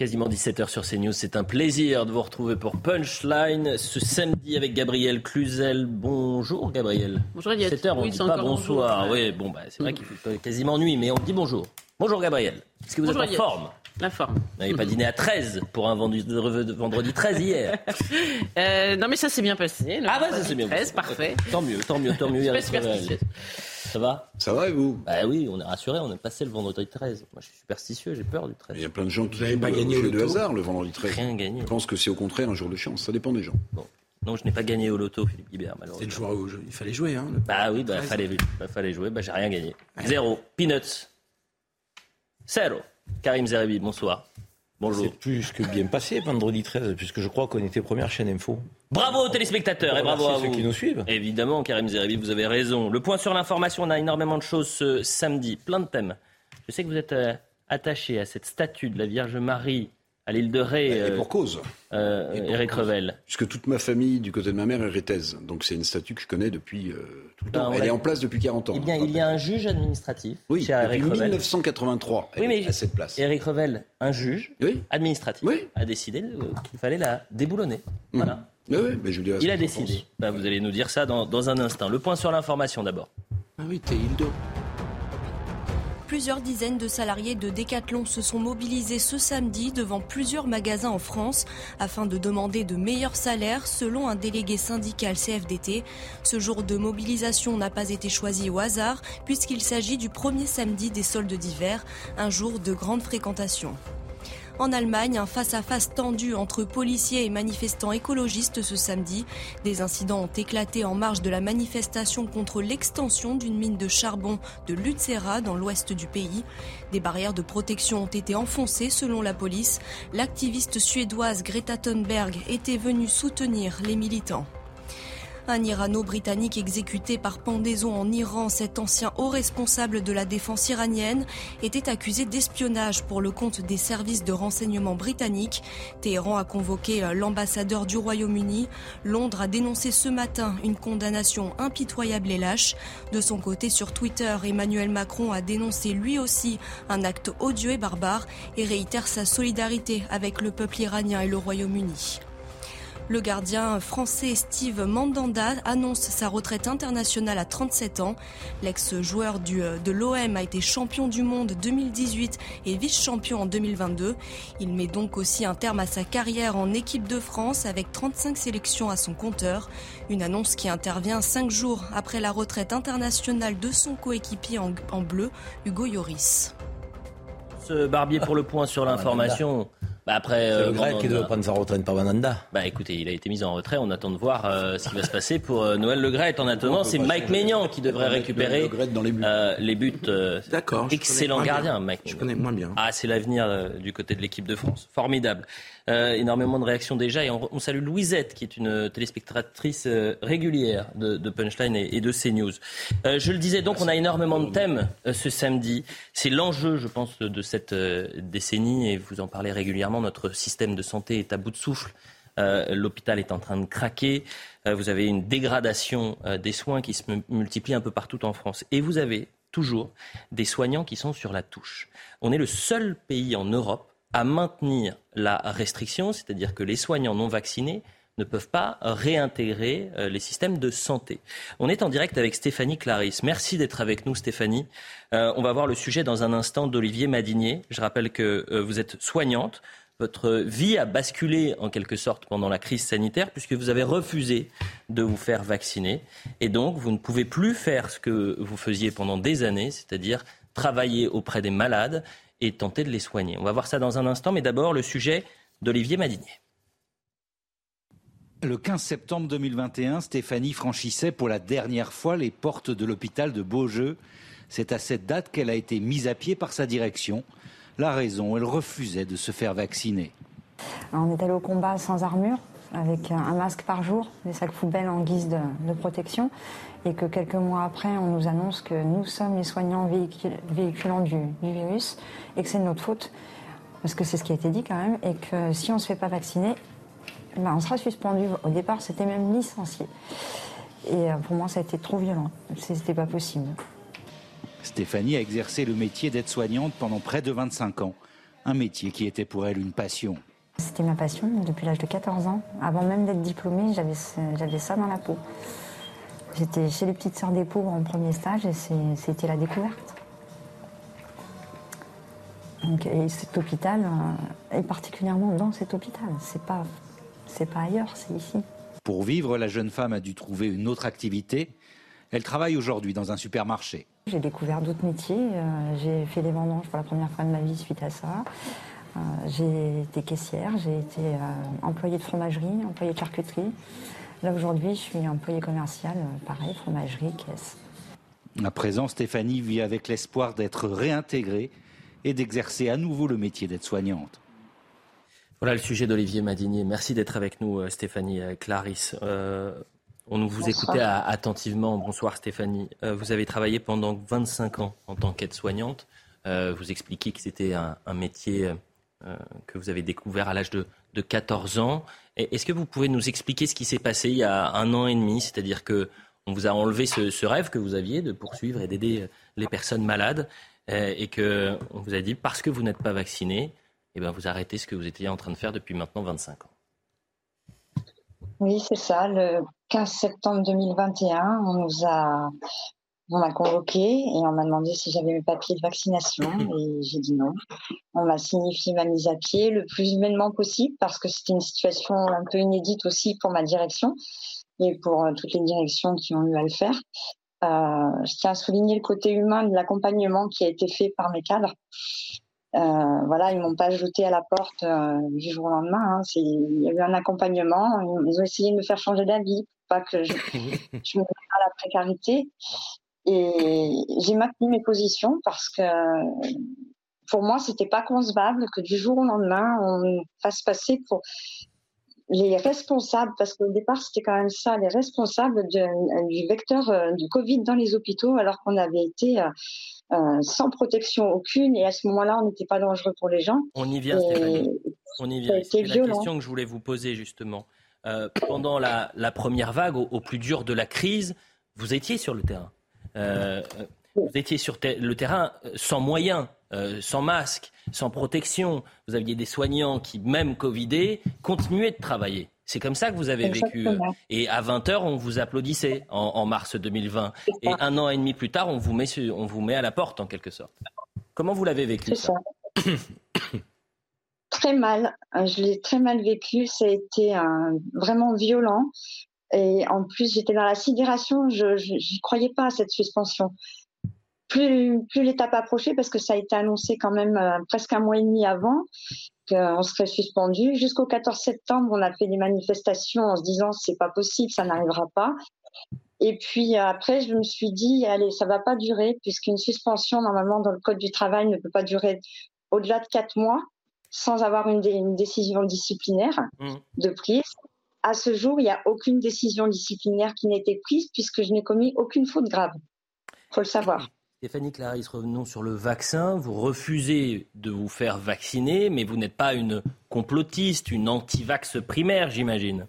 Quasiment 17h sur CNews, c'est un plaisir de vous retrouver pour Punchline ce samedi avec Gabriel Cluzel. Bonjour Gabriel. Bonjour Eliott. 7h, on Oui, dit pas bonsoir. bonjour. Oui, bon, bah, c'est vrai qu'il fait quasiment nuit, mais on dit bonjour. Bonjour Gabriel. Est-ce que vous Bonjour, êtes en Eliott. forme? La forme. Vous n'avez pas dîné à 13 pour un vendredi, vendredi 13 hier. Euh, non mais ça s'est bien passé. Ah ouais, ça c'est bien. 13, parfait. Tant mieux, tant mieux, tant mieux. Je Ça va Ça va et vous? Bah oui, on est rassuré, on est passé le vendredi 13. Moi je suis superstitieux, j'ai peur du 13. Il y a plein de gens qui Vous n'avez jouent pas gagné au jeu de loto hasard le vendredi 13. Rien gagné. Je pense que c'est au contraire un jour de chance. Ça dépend des gens. Non, je n'ai pas gagné au loto, Philippe Guibert, C'est malheureusement. le joueur jeu. Il fallait jouer. Hein, le- Bah oui, bah 13. fallait, bah, fallait jouer, bah j'ai rien gagné. Zéro. Peanuts. Zéro. Karim Zeribi, bonsoir. Bonjour. C'est plus que bien passé vendredi 13, puisque je crois qu'on était première chaîne info. Bravo aux téléspectateurs et bravo à vous. ceux qui nous suivent. Évidemment, Karim Zeribi, vous avez raison. Le point sur l'information, on a énormément de choses ce samedi, plein de thèmes. Je sais que vous êtes euh, attaché à cette statue de la Vierge Marie à l'île de Ré, Et euh, pour cause. euh, et pour Eric cause. Revel. Puisque toute ma famille du côté de ma mère est rétaise. Donc c'est une statue que je connais depuis euh, tout le Ben, temps. Elle est en place depuis 40 ans. Eh bien, je il y a un juge administratif Oui, chez Eric depuis Revel. 1983, elle Oui, mais- est à cette place. Eric Revel, un juge Oui, administratif, Oui. a décidé qu'il fallait la déboulonner. Mhm. Voilà. Oui, oui, mais je lui dirai ce Il a décidé. Bah, vous allez nous dire ça dans, dans un instant. Le point sur l'information d'abord. Ah oui, t'es Hildo. Plusieurs dizaines de salariés de Decathlon se sont mobilisés ce samedi devant plusieurs magasins en France afin de demander de meilleurs salaires selon un délégué syndical CFDT. Ce jour de mobilisation n'a pas été choisi au hasard puisqu'il s'agit du premier samedi des soldes d'hiver, un jour de grande fréquentation. En Allemagne, un face-à-face tendu entre policiers et manifestants écologistes ce samedi. Des incidents ont éclaté en marge de la manifestation contre l'extension d'une mine de charbon de Lutzera dans l'ouest du pays. Des barrières de protection ont été enfoncées selon la police. L'activiste suédoise Greta Thunberg était venue soutenir les militants. Un Irano-Britannique exécuté par pendaison en Iran, cet ancien haut responsable de la défense iranienne, était accusé d'espionnage pour le compte des services de renseignement britanniques. Téhéran a convoqué euh, l'ambassadeur du Royaume-Uni. Londres a dénoncé ce matin une condamnation impitoyable et lâche. De son côté, sur Twitter, Emmanuel Macron a dénoncé lui aussi un acte odieux et barbare et réitère sa solidarité avec le peuple iranien et le Royaume-Uni. Le gardien français Steve Mandanda annonce sa retraite internationale à 37 ans. L'ex-joueur du- de l'OM a été champion du monde 2018 et vice-champion en 2022. Il met donc aussi un terme à sa carrière en équipe de France avec 35 sélections à son compteur. Une annonce qui intervient cinq jours après la retraite internationale de son coéquipier en, en bleu, Hugo Lloris. Ce barbier pour le point sur l'information. Bah, après, C'est euh, le grec qui doit prendre sa retraite par Mandanda. Bah écoutez, il a été mis en retrait. On attend de voir euh, ce qui va se passer pour euh, Noël Le Gret. En attendant, c'est Mike Maignan qui devrait récupérer Le Gret dans les buts. euh, les buts. euh, D'accord. excellent gardien, bien. Mike. Je connais moins bien. Ah, c'est l'avenir euh, du côté de l'équipe de France. Formidable. Euh, énormément de réactions déjà. Et on, on salue Louisette, qui est une téléspectatrice euh, régulière de, de Punchline et, et de CNews. Euh, je le disais, donc, on a énormément de thèmes euh, ce samedi. C'est l'enjeu, je pense, de cette euh, décennie. Et vous en parlez régulièrement. Notre système de santé est à bout de souffle. Euh, L'hôpital est en train de craquer. Euh, vous avez une dégradation euh, des soins qui se mu- multiplie un peu partout en France. Et vous avez toujours des soignants qui sont sur la touche. On est le seul pays en Europe à maintenir la restriction, c'est-à-dire que les soignants non vaccinés ne peuvent pas réintégrer les systèmes de santé. On est en direct avec Stéphanie Clarisse. Merci d'être avec nous, Stéphanie. On va voir le sujet dans un instant d'Olivier Madinier. Je rappelle que vous êtes soignante. Votre vie a basculé en quelque sorte pendant la crise sanitaire puisque vous avez refusé de vous faire vacciner. Et donc, vous ne pouvez plus faire ce que vous faisiez pendant des années, c'est-à-dire travailler auprès des malades et tenter de les soigner. On va voir ça dans un instant, mais d'abord le sujet d'Olivier Madinier. Le 15 septembre 2021, Stéphanie franchissait pour la dernière fois les portes de l'hôpital de Beaujeu. C'est à cette date qu'elle a été mise à pied par sa direction. La raison, elle refusait de se faire vacciner. On est allé au combat sans armure, avec un masque par jour, des sacs poubelles en guise de, protection, et que quelques mois après, on nous annonce que nous sommes les soignants véhiculants du, virus, et que c'est de notre faute, parce que c'est ce qui a été dit quand même, et que si on ne se fait pas vacciner, ben, on sera suspendu. Au départ, c'était même licencié. Et euh, pour moi, ça a été trop violent. C'était pas possible. Stéphanie a exercé le métier d'aide-soignante pendant près de 25 ans. Un métier qui était pour elle une passion. C'était ma passion depuis l'âge de 14 ans. Avant même d'être diplômée, j'avais ça dans la peau. J'étais chez les petites sœurs des pauvres en premier stage et c'était la découverte. Donc, et cet hôpital, euh, et particulièrement dans cet hôpital, c'est pas, pas ailleurs, c'est ici. Pour vivre, la jeune femme a dû trouver une autre activité. Elle travaille aujourd'hui dans un supermarché. J'ai découvert d'autres métiers. Euh, j'ai fait des vendanges pour la première fois de ma vie suite à ça. Euh, j'ai été caissière, j'ai été euh, employée de fromagerie, employée de charcuterie. Là aujourd'hui, je suis employée commerciale, pareil, fromagerie, caisse. À présent, Stéphanie vit avec l'espoir d'être réintégrée et d'exercer à nouveau le métier d'aide-soignante. Voilà le sujet d'Olivier Madinier. Merci d'être avec nous, Stéphanie Clarisse. On vous écoutait attentivement. Bonsoir Stéphanie. vous avez travaillé pendant 25 ans en tant qu'aide-soignante. vous expliquez que c'était un, métier euh, que vous avez découvert à l'âge de, 14 ans. Est-ce que vous pouvez nous expliquer ce qui s'est passé il y a un an et demi? C'est-à-dire que on vous a enlevé ce, rêve que vous aviez de poursuivre et d'aider les personnes malades euh, et que on vous a dit parce que vous n'êtes pas vacciné, eh ben vous arrêtez ce que vous étiez en train de faire depuis maintenant 25 ans. Oui, c'est ça. Le 15 septembre 2021, on nous a on m'a convoqué et on m'a demandé si j'avais mes papiers de vaccination et j'ai dit non. On m'a signifié ma mise à pied le plus humainement possible parce que c'était une situation un peu inédite aussi pour ma direction et pour euh, toutes les directions qui ont eu à le faire. Euh, je tiens à souligner le côté humain de l'accompagnement qui a été fait par mes cadres. Euh, voilà, ils m'ont pas jeté à la porte du jour au lendemain. Hein. Il y a eu un accompagnement. Ils ont essayé de me faire changer d'avis, pas que je, je me à la précarité. Et j'ai maintenu mes positions parce que pour moi, c'était pas concevable que du jour au lendemain, on fasse passer pour les responsables, parce qu'au départ, c'était quand même ça, les responsables du vecteur euh, du Covid dans les hôpitaux, alors qu'on avait été euh, euh, sans protection aucune, et à ce moment-là, on n'était pas dangereux pour les gens. On y vient, Stéphanie. On y vient. C'est la question que je voulais vous poser, justement. pendant la, première vague, au plus dur de la crise, vous étiez sur le terrain. Euh, vous étiez sur le terrain euh, sans moyens, euh, sans masque, sans protection. Vous aviez des soignants qui, même Covidés, continuaient de travailler. C'est comme ça que vous avez vécu. Et à 20h, on vous applaudissait en, mars 2020. Et un an et demi plus tard, on vous met, on vous met à la porte, en quelque sorte. Comment vous l'avez vécu ça, Très mal. Je l'ai très mal vécu. Ça a été vraiment violent. Et en plus, j'étais dans la sidération, je n'y croyais pas à cette suspension. Plus, plus l'étape approchait, parce que ça a été annoncé quand même euh, presque un mois et demi avant qu'on serait suspendu. Jusqu'au 14 septembre, on a fait des manifestations en se disant c'est pas possible, ça n'arrivera pas. Et puis après, je me suis dit allez, ça va pas durer puisqu'une suspension normalement dans le code du travail ne peut pas durer au-delà de quatre mois sans avoir une, une décision disciplinaire mmh. de prise. À ce jour, il n'y a aucune décision disciplinaire qui n'a été prise puisque je n'ai commis aucune faute grave. Il faut le savoir. Stéphanie Clarisse, revenons sur le vaccin. Vous refusez de vous faire vacciner, mais vous n'êtes pas une complotiste, une anti-vax primaire, j'imagine.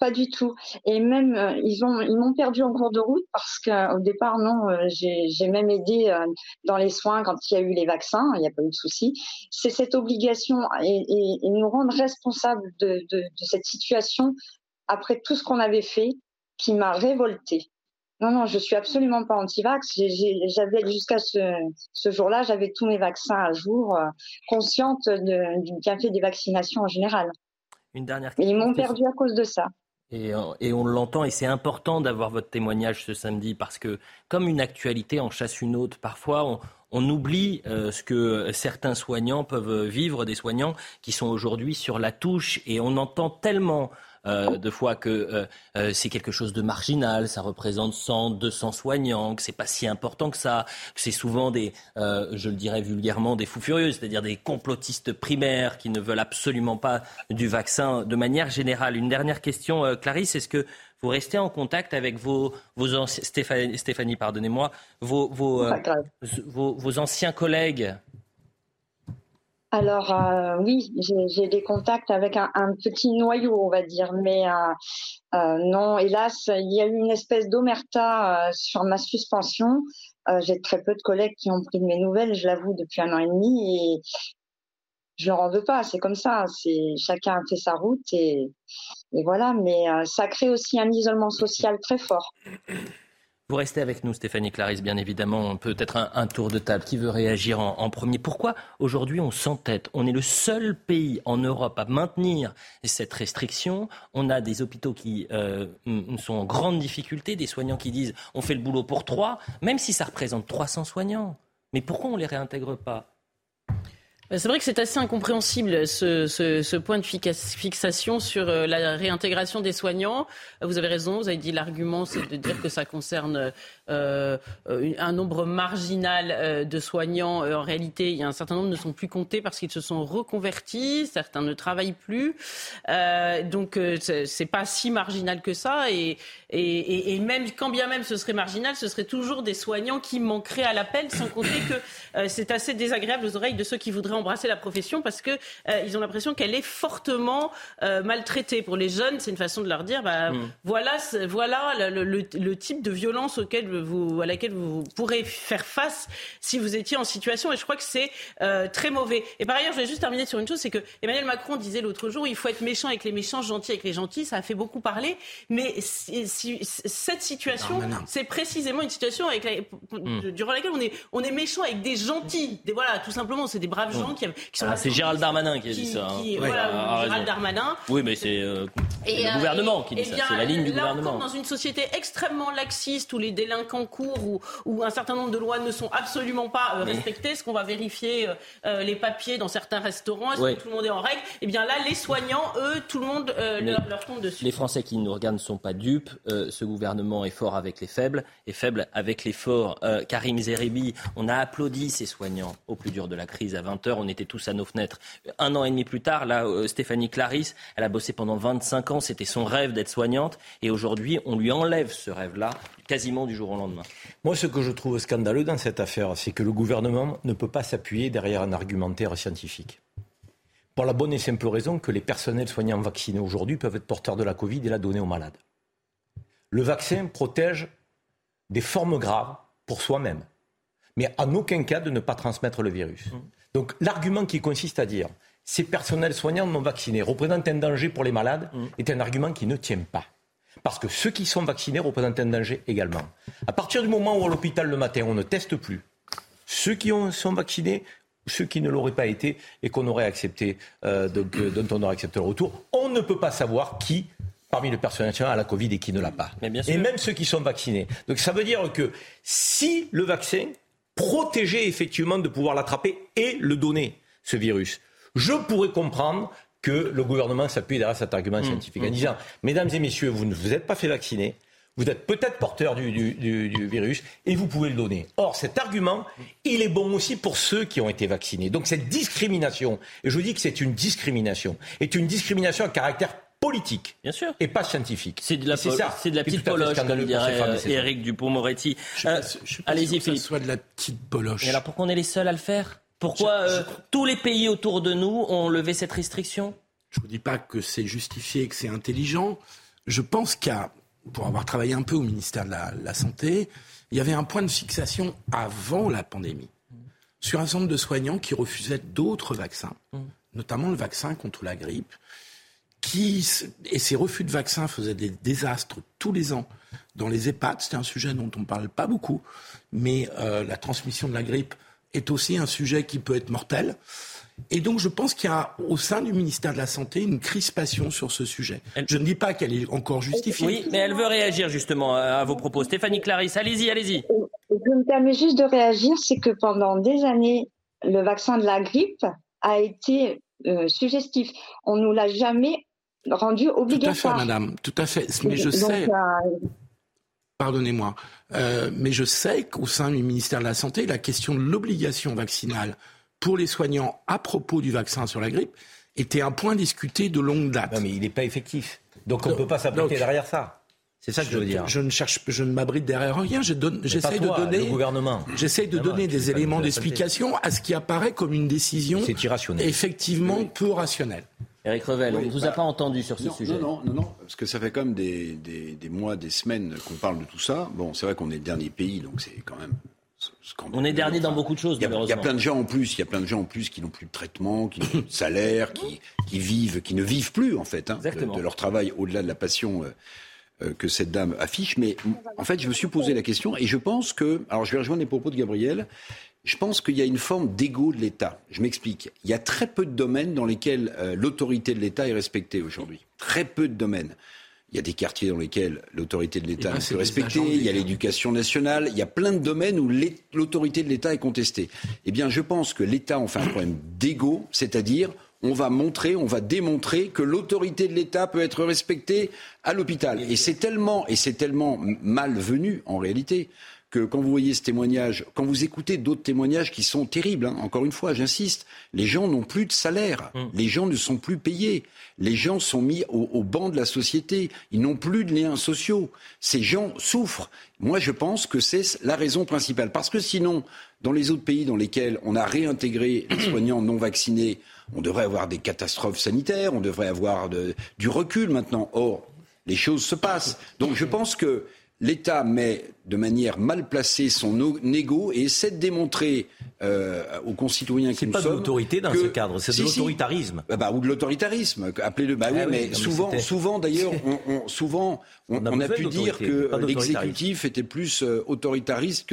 Pas du tout. Et même, euh, ils ont, ils m'ont perdu en cours de route parce qu'au départ, non, euh, j'ai même aidé euh, dans les soins quand il y a eu les vaccins. Il n'y a pas eu de souci. C'est cette obligation et, nous rendre responsables de, cette situation après tout ce qu'on avait fait qui m'a révoltée. Non, non, je suis absolument pas anti-vax. J'avais jusqu'à ce, ce jour-là, j'avais tous mes vaccins à jour, consciente du bienfait des vaccinations en général. Une dernière question. ils m'ont perdu à cause de ça. Et, on l'entend, et c'est important d'avoir votre témoignage ce samedi parce que comme une actualité en chasse une autre. Parfois, on, on oublie euh, ce que certains soignants peuvent vivre, des soignants qui sont aujourd'hui sur la touche. Et on entend tellement euh, de fois que euh, c'est quelque chose de marginal, ça représente 100, 200 soignants, que c'est pas si important que ça, que c'est souvent des, je le dirais vulgairement, des fous furieux, c'est-à-dire des complotistes primaires qui ne veulent absolument pas du vaccin de manière générale. Une dernière question, Clarisse, est-ce que vous restez en contact avec vos, vos Stéphanie, Stéphanie pardonnez-moi, vos, vos, euh, vos, anciens collègues? Alors euh, oui, j'ai des contacts avec un, petit noyau, on va dire, mais euh, non, hélas, il y a eu une espèce d'omerta sur ma suspension. j'ai très peu de collègues qui ont pris de mes nouvelles, je l'avoue, depuis un an et demi, et je leur en veux pas. C'est comme ça. C'est chacun fait sa route et, voilà. Mais euh, ça crée aussi un isolement social très fort. Vous restez avec nous, Stéphanie Clarisse, bien évidemment. Peut-être un, un, tour de table. Qui veut réagir en, premier? Pourquoi aujourd'hui on s'entête? On est le seul pays en Europe à maintenir cette restriction. On a des hôpitaux qui euh, sont en grande difficulté, des soignants qui disent on fait le boulot pour trois, même si ça représente 300 soignants. Mais pourquoi on ne les réintègre pas? C'est vrai que c'est assez incompréhensible ce, ce, ce, point de fixation sur euh, la réintégration des soignants. Vous avez raison, vous avez dit l'argument, c'est de dire que ça concerne euh, un nombre marginal de soignants. En réalité, il y a un certain nombre ne sont plus comptés parce qu'ils se sont reconvertis, certains ne travaillent plus. Euh, donc c'est pas si marginal que ça. Et, et, et, même quand bien même ce serait marginal, ce serait toujours des soignants qui manqueraient à l'appel, sans compter que c'est assez désagréable aux oreilles de ceux qui voudraient embrasser la profession parce que euh, ils ont l'impression qu'elle est fortement euh, maltraitée. Pour les jeunes, c'est une façon de leur dire, bah, mm. voilà, voilà le, type de violence auquel vous, à laquelle vous pourrez faire face si vous étiez en situation. Et je crois que c'est euh, très mauvais. Et par ailleurs, je vais juste terminer sur une chose, c'est que Emmanuel Macron disait l'autre jour, il faut être méchant avec les méchants, gentil avec les gentils. Ça a fait beaucoup parler, mais si, cette situation, c'est précisément une situation avec mm. durant laquelle on est, on est méchant avec des gentils. Des, voilà, tout simplement, c'est des braves gens ah, c'est Gérald Darmanin qui a dit ça. Hein. voilà, Gérald Darmanin. Oui, mais c'est euh, le euh, gouvernement qui dit ça. C'est la ligne du gouvernement. dans une société extrêmement laxiste où les délinquants courent, où, un certain nombre de lois ne sont absolument pas euh, respectées, est-ce qu'on va vérifier les papiers dans certains restaurants Est-ce que tout le monde est en règle? Eh bien là, les soignants, eux, tout le monde leur, leur, tombe dessus. Les Français qui nous regardent ne sont pas dupes. ce gouvernement est fort avec les faibles et faible avec les forts. Karim Zeribi, on a applaudi ces soignants au plus dur de la crise à 20h. On était tous à nos fenêtres. Un an et demi plus tard, là, euh, Stéphanie Clarisse, elle a bossé pendant 25 ans, c'était son rêve d'être soignante, et aujourd'hui, on lui enlève ce rêve-là quasiment du jour au lendemain. Moi, ce que je trouve scandaleux dans cette affaire, c'est que le gouvernement ne peut pas s'appuyer derrière un argumentaire scientifique. Pour la bonne et simple raison que les personnels soignants vaccinés aujourd'hui peuvent être porteurs de la Covid et la donner aux malades. Le vaccin protège des formes graves pour soi-même, mais en aucun cas de ne pas transmettre le virus. Mmh. Donc l'argument qui consiste à dire ces personnels soignants non vaccinés représentent un danger pour les malades mm. est un argument qui ne tient pas. Parce que ceux qui sont vaccinés représentent un danger également. À partir du moment où à l'hôpital le matin on ne teste plus, ceux qui sont vaccinés ceux qui ne l'auraient pas été et qu'on aurait accepté, euh, euh, dont on aurait accepté le retour, on ne peut pas savoir qui parmi le personnel a la Covid et qui ne l'a pas. Et même ceux qui sont vaccinés. Donc ça veut dire que si le vaccin protéger effectivement de pouvoir l'attraper et le donner, ce virus. Je pourrais comprendre que le gouvernement s'appuie derrière cet argument mmh. scientifique en mmh. disant, mesdames et messieurs, vous ne vous êtes pas fait vacciner, vous êtes peut-être porteur du, du, virus et vous pouvez le donner. Or, cet argument, il est bon aussi pour ceux qui ont été vaccinés. Donc cette discrimination, et je dis que c'est une discrimination, est une discrimination à caractère politique Bien sûr. et pas scientifique. C'est de la, c'est de la petite poloche, comme dirait euh, Éric Dupont-Moretti. Euh, Allez-y, Philippe. soit de la petite poloche. Et alors pourquoi on est les seuls à le faire? Pourquoi euh, tous les pays autour de nous ont levé cette restriction? Je ne vous dis pas que c'est justifié, que c'est intelligent. Je pense qu'à, pour avoir travaillé un peu au ministère de la, Santé, il y avait un point de fixation avant la pandémie sur un certain de soignants qui refusaient d'autres vaccins, mm. notamment le vaccin contre la grippe qui, et ces refus de vaccins faisaient des désastres tous les ans dans les EHPAD. C'est un sujet dont on ne parle pas beaucoup, mais euh, la transmission de la grippe est aussi un sujet qui peut être mortel. Et donc, je pense qu'il y a au sein du ministère de la Santé une crispation sur ce sujet. Je ne dis pas qu'elle est encore justifiée. Oui, mais elle veut réagir justement à vos propos. Stéphanie Clarisse, allez-y, allez-y. Je me permets juste de réagir, c'est que pendant des années, le vaccin de la grippe a été euh, suggestif. On nous l'a jamais rendu obligatoire. Tout à fait, madame, tout à fait. Mais je sais. Euh, Pardonnez-moi. Euh, mais je sais qu'au sein du ministère de la Santé, la question de l'obligation vaccinale pour les soignants à propos du vaccin sur la grippe était un point discuté de longue date. Non, mais il n'est pas effectif. Donc on ne peut pas s'abriter derrière ça. C'est ça que je, veux dire. Je ne cherche, je ne m'abrite derrière rien. J'essaie de donner, le gouvernement. J'essaie de donner des éléments d'explication à ce qui apparaît comme une décision. Effectivement, peu rationnelle. Eric Revel, on ne vous a pas entendu sur ce sujet. Non, non, non, parce que ça fait quand même des, des, des mois, des semaines qu'on parle de tout ça. Bon, c'est vrai qu'on est le dernier pays, donc c'est quand même on est dernier dans beaucoup de choses, a, il y a plein de gens en plus, il y a plein de gens en plus qui n'ont plus de traitement, qui n'ont plus de salaire, qui, qui, vivent, qui ne vivent plus en fait hein, de, leur travail au-delà de la passion euh, euh, que cette dame affiche. Mais en fait, je me suis posé la question et je pense que, alors je vais rejoindre les propos de Gabriel. Je pense qu'il y a une forme d'ego de l'État. Je m'explique. Il y a très peu de domaines dans lesquels euh, l'autorité de l'État est respectée aujourd'hui. Très peu de domaines. Il y a des quartiers dans lesquels l'autorité de l'État est respectée, il y a l'éducation nationale, il y a plein de domaines où l'autorité de l'État est contestée. Eh bien, je pense que l'État en fait un problème d'ego, c'est-à-dire on va montrer, on va démontrer que l'autorité de l'État peut être respectée à l'hôpital. Et c'est tellement, et c'est tellement malvenu en réalité que quand vous voyez ce témoignage, quand vous écoutez d'autres témoignages qui sont terribles, hein, encore une fois, j'insiste, les gens n'ont plus de salaire, mm. les gens ne sont plus payés, les gens sont mis au, banc de la société, ils n'ont plus de liens sociaux, ces gens souffrent. Moi, je pense que c'est la raison principale, parce que sinon, dans les autres pays dans lesquels on a réintégré les soignants non vaccinés, on devrait avoir des catastrophes sanitaires, on devrait avoir du recul maintenant. Or, les choses se passent. Donc je pense que l'État met de manière mal placée son ego et essaie de démontrer euh, aux concitoyens qui nous sommes. C'est pas de l'autorité dans ce cadre, c'est de l'autoritarisme. Bah, bah, ou de l'autoritarisme, appelez-le. Bah oui, ah mais souvent, souvent d'ailleurs, on, on, souvent, on, on a, pu dire que l'exécutif était plus euh, autoritariste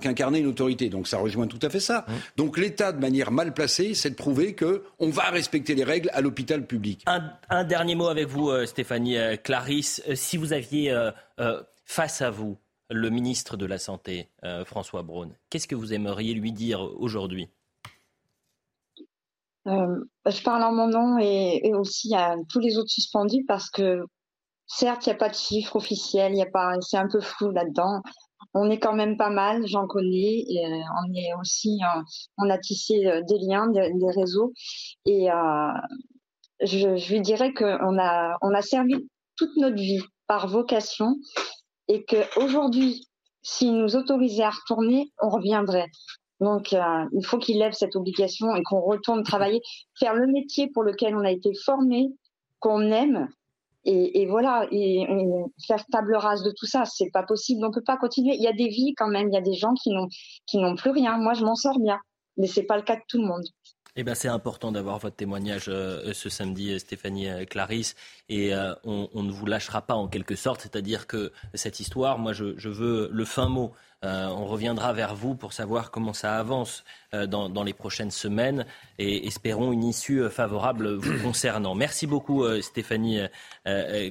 qu'incarner une autorité. Donc ça rejoint tout à fait ça. Hum. Donc l'État, de manière mal placée, c'est de prouver que on va respecter les règles à l'hôpital public. Un, un, dernier mot avec vous, euh, Stéphanie Clarisse. Si vous aviez face à vous le ministre de la Santé, euh, François Braun. Qu'est-ce que vous aimeriez lui dire aujourd'hui? Euh, Je parle en mon nom et, aussi à tous les autres suspendus parce que certes, il n'y a pas de chiffre officiel, y a pas, c'est un peu flou là-dedans. On est quand même pas mal, j'en connais. Euh, on est aussi, on a tissé des liens, des, réseaux. Et je, je, lui dirais qu'on a, on a servi toute notre vie par vocation et qu'aujourd'hui, s'il nous autorisait à retourner, on reviendrait. Donc, euh, il faut qu'il lève cette obligation et qu'on retourne travailler, faire le métier pour lequel on a été formé, qu'on aime. Et, voilà, et, faire table rase de tout ça, c'est pas possible. On peut pas continuer. Il y a des vies quand même. Il y a des gens qui n'ont qui n'ont plus rien. Moi, je m'en sors bien, mais c'est pas le cas de tout le monde. Eh ben, c'est important d'avoir votre témoignage euh, ce samedi, Stéphanie euh, Clarisse, et on, on, ne vous lâchera pas en quelque sorte. C'est-à-dire que cette histoire, moi, je, je veux le fin mot. on reviendra vers vous pour savoir comment ça avance. Euh, dans, les prochaines semaines et espérons une issue euh, favorable vous concernant. Merci beaucoup euh, Stéphanie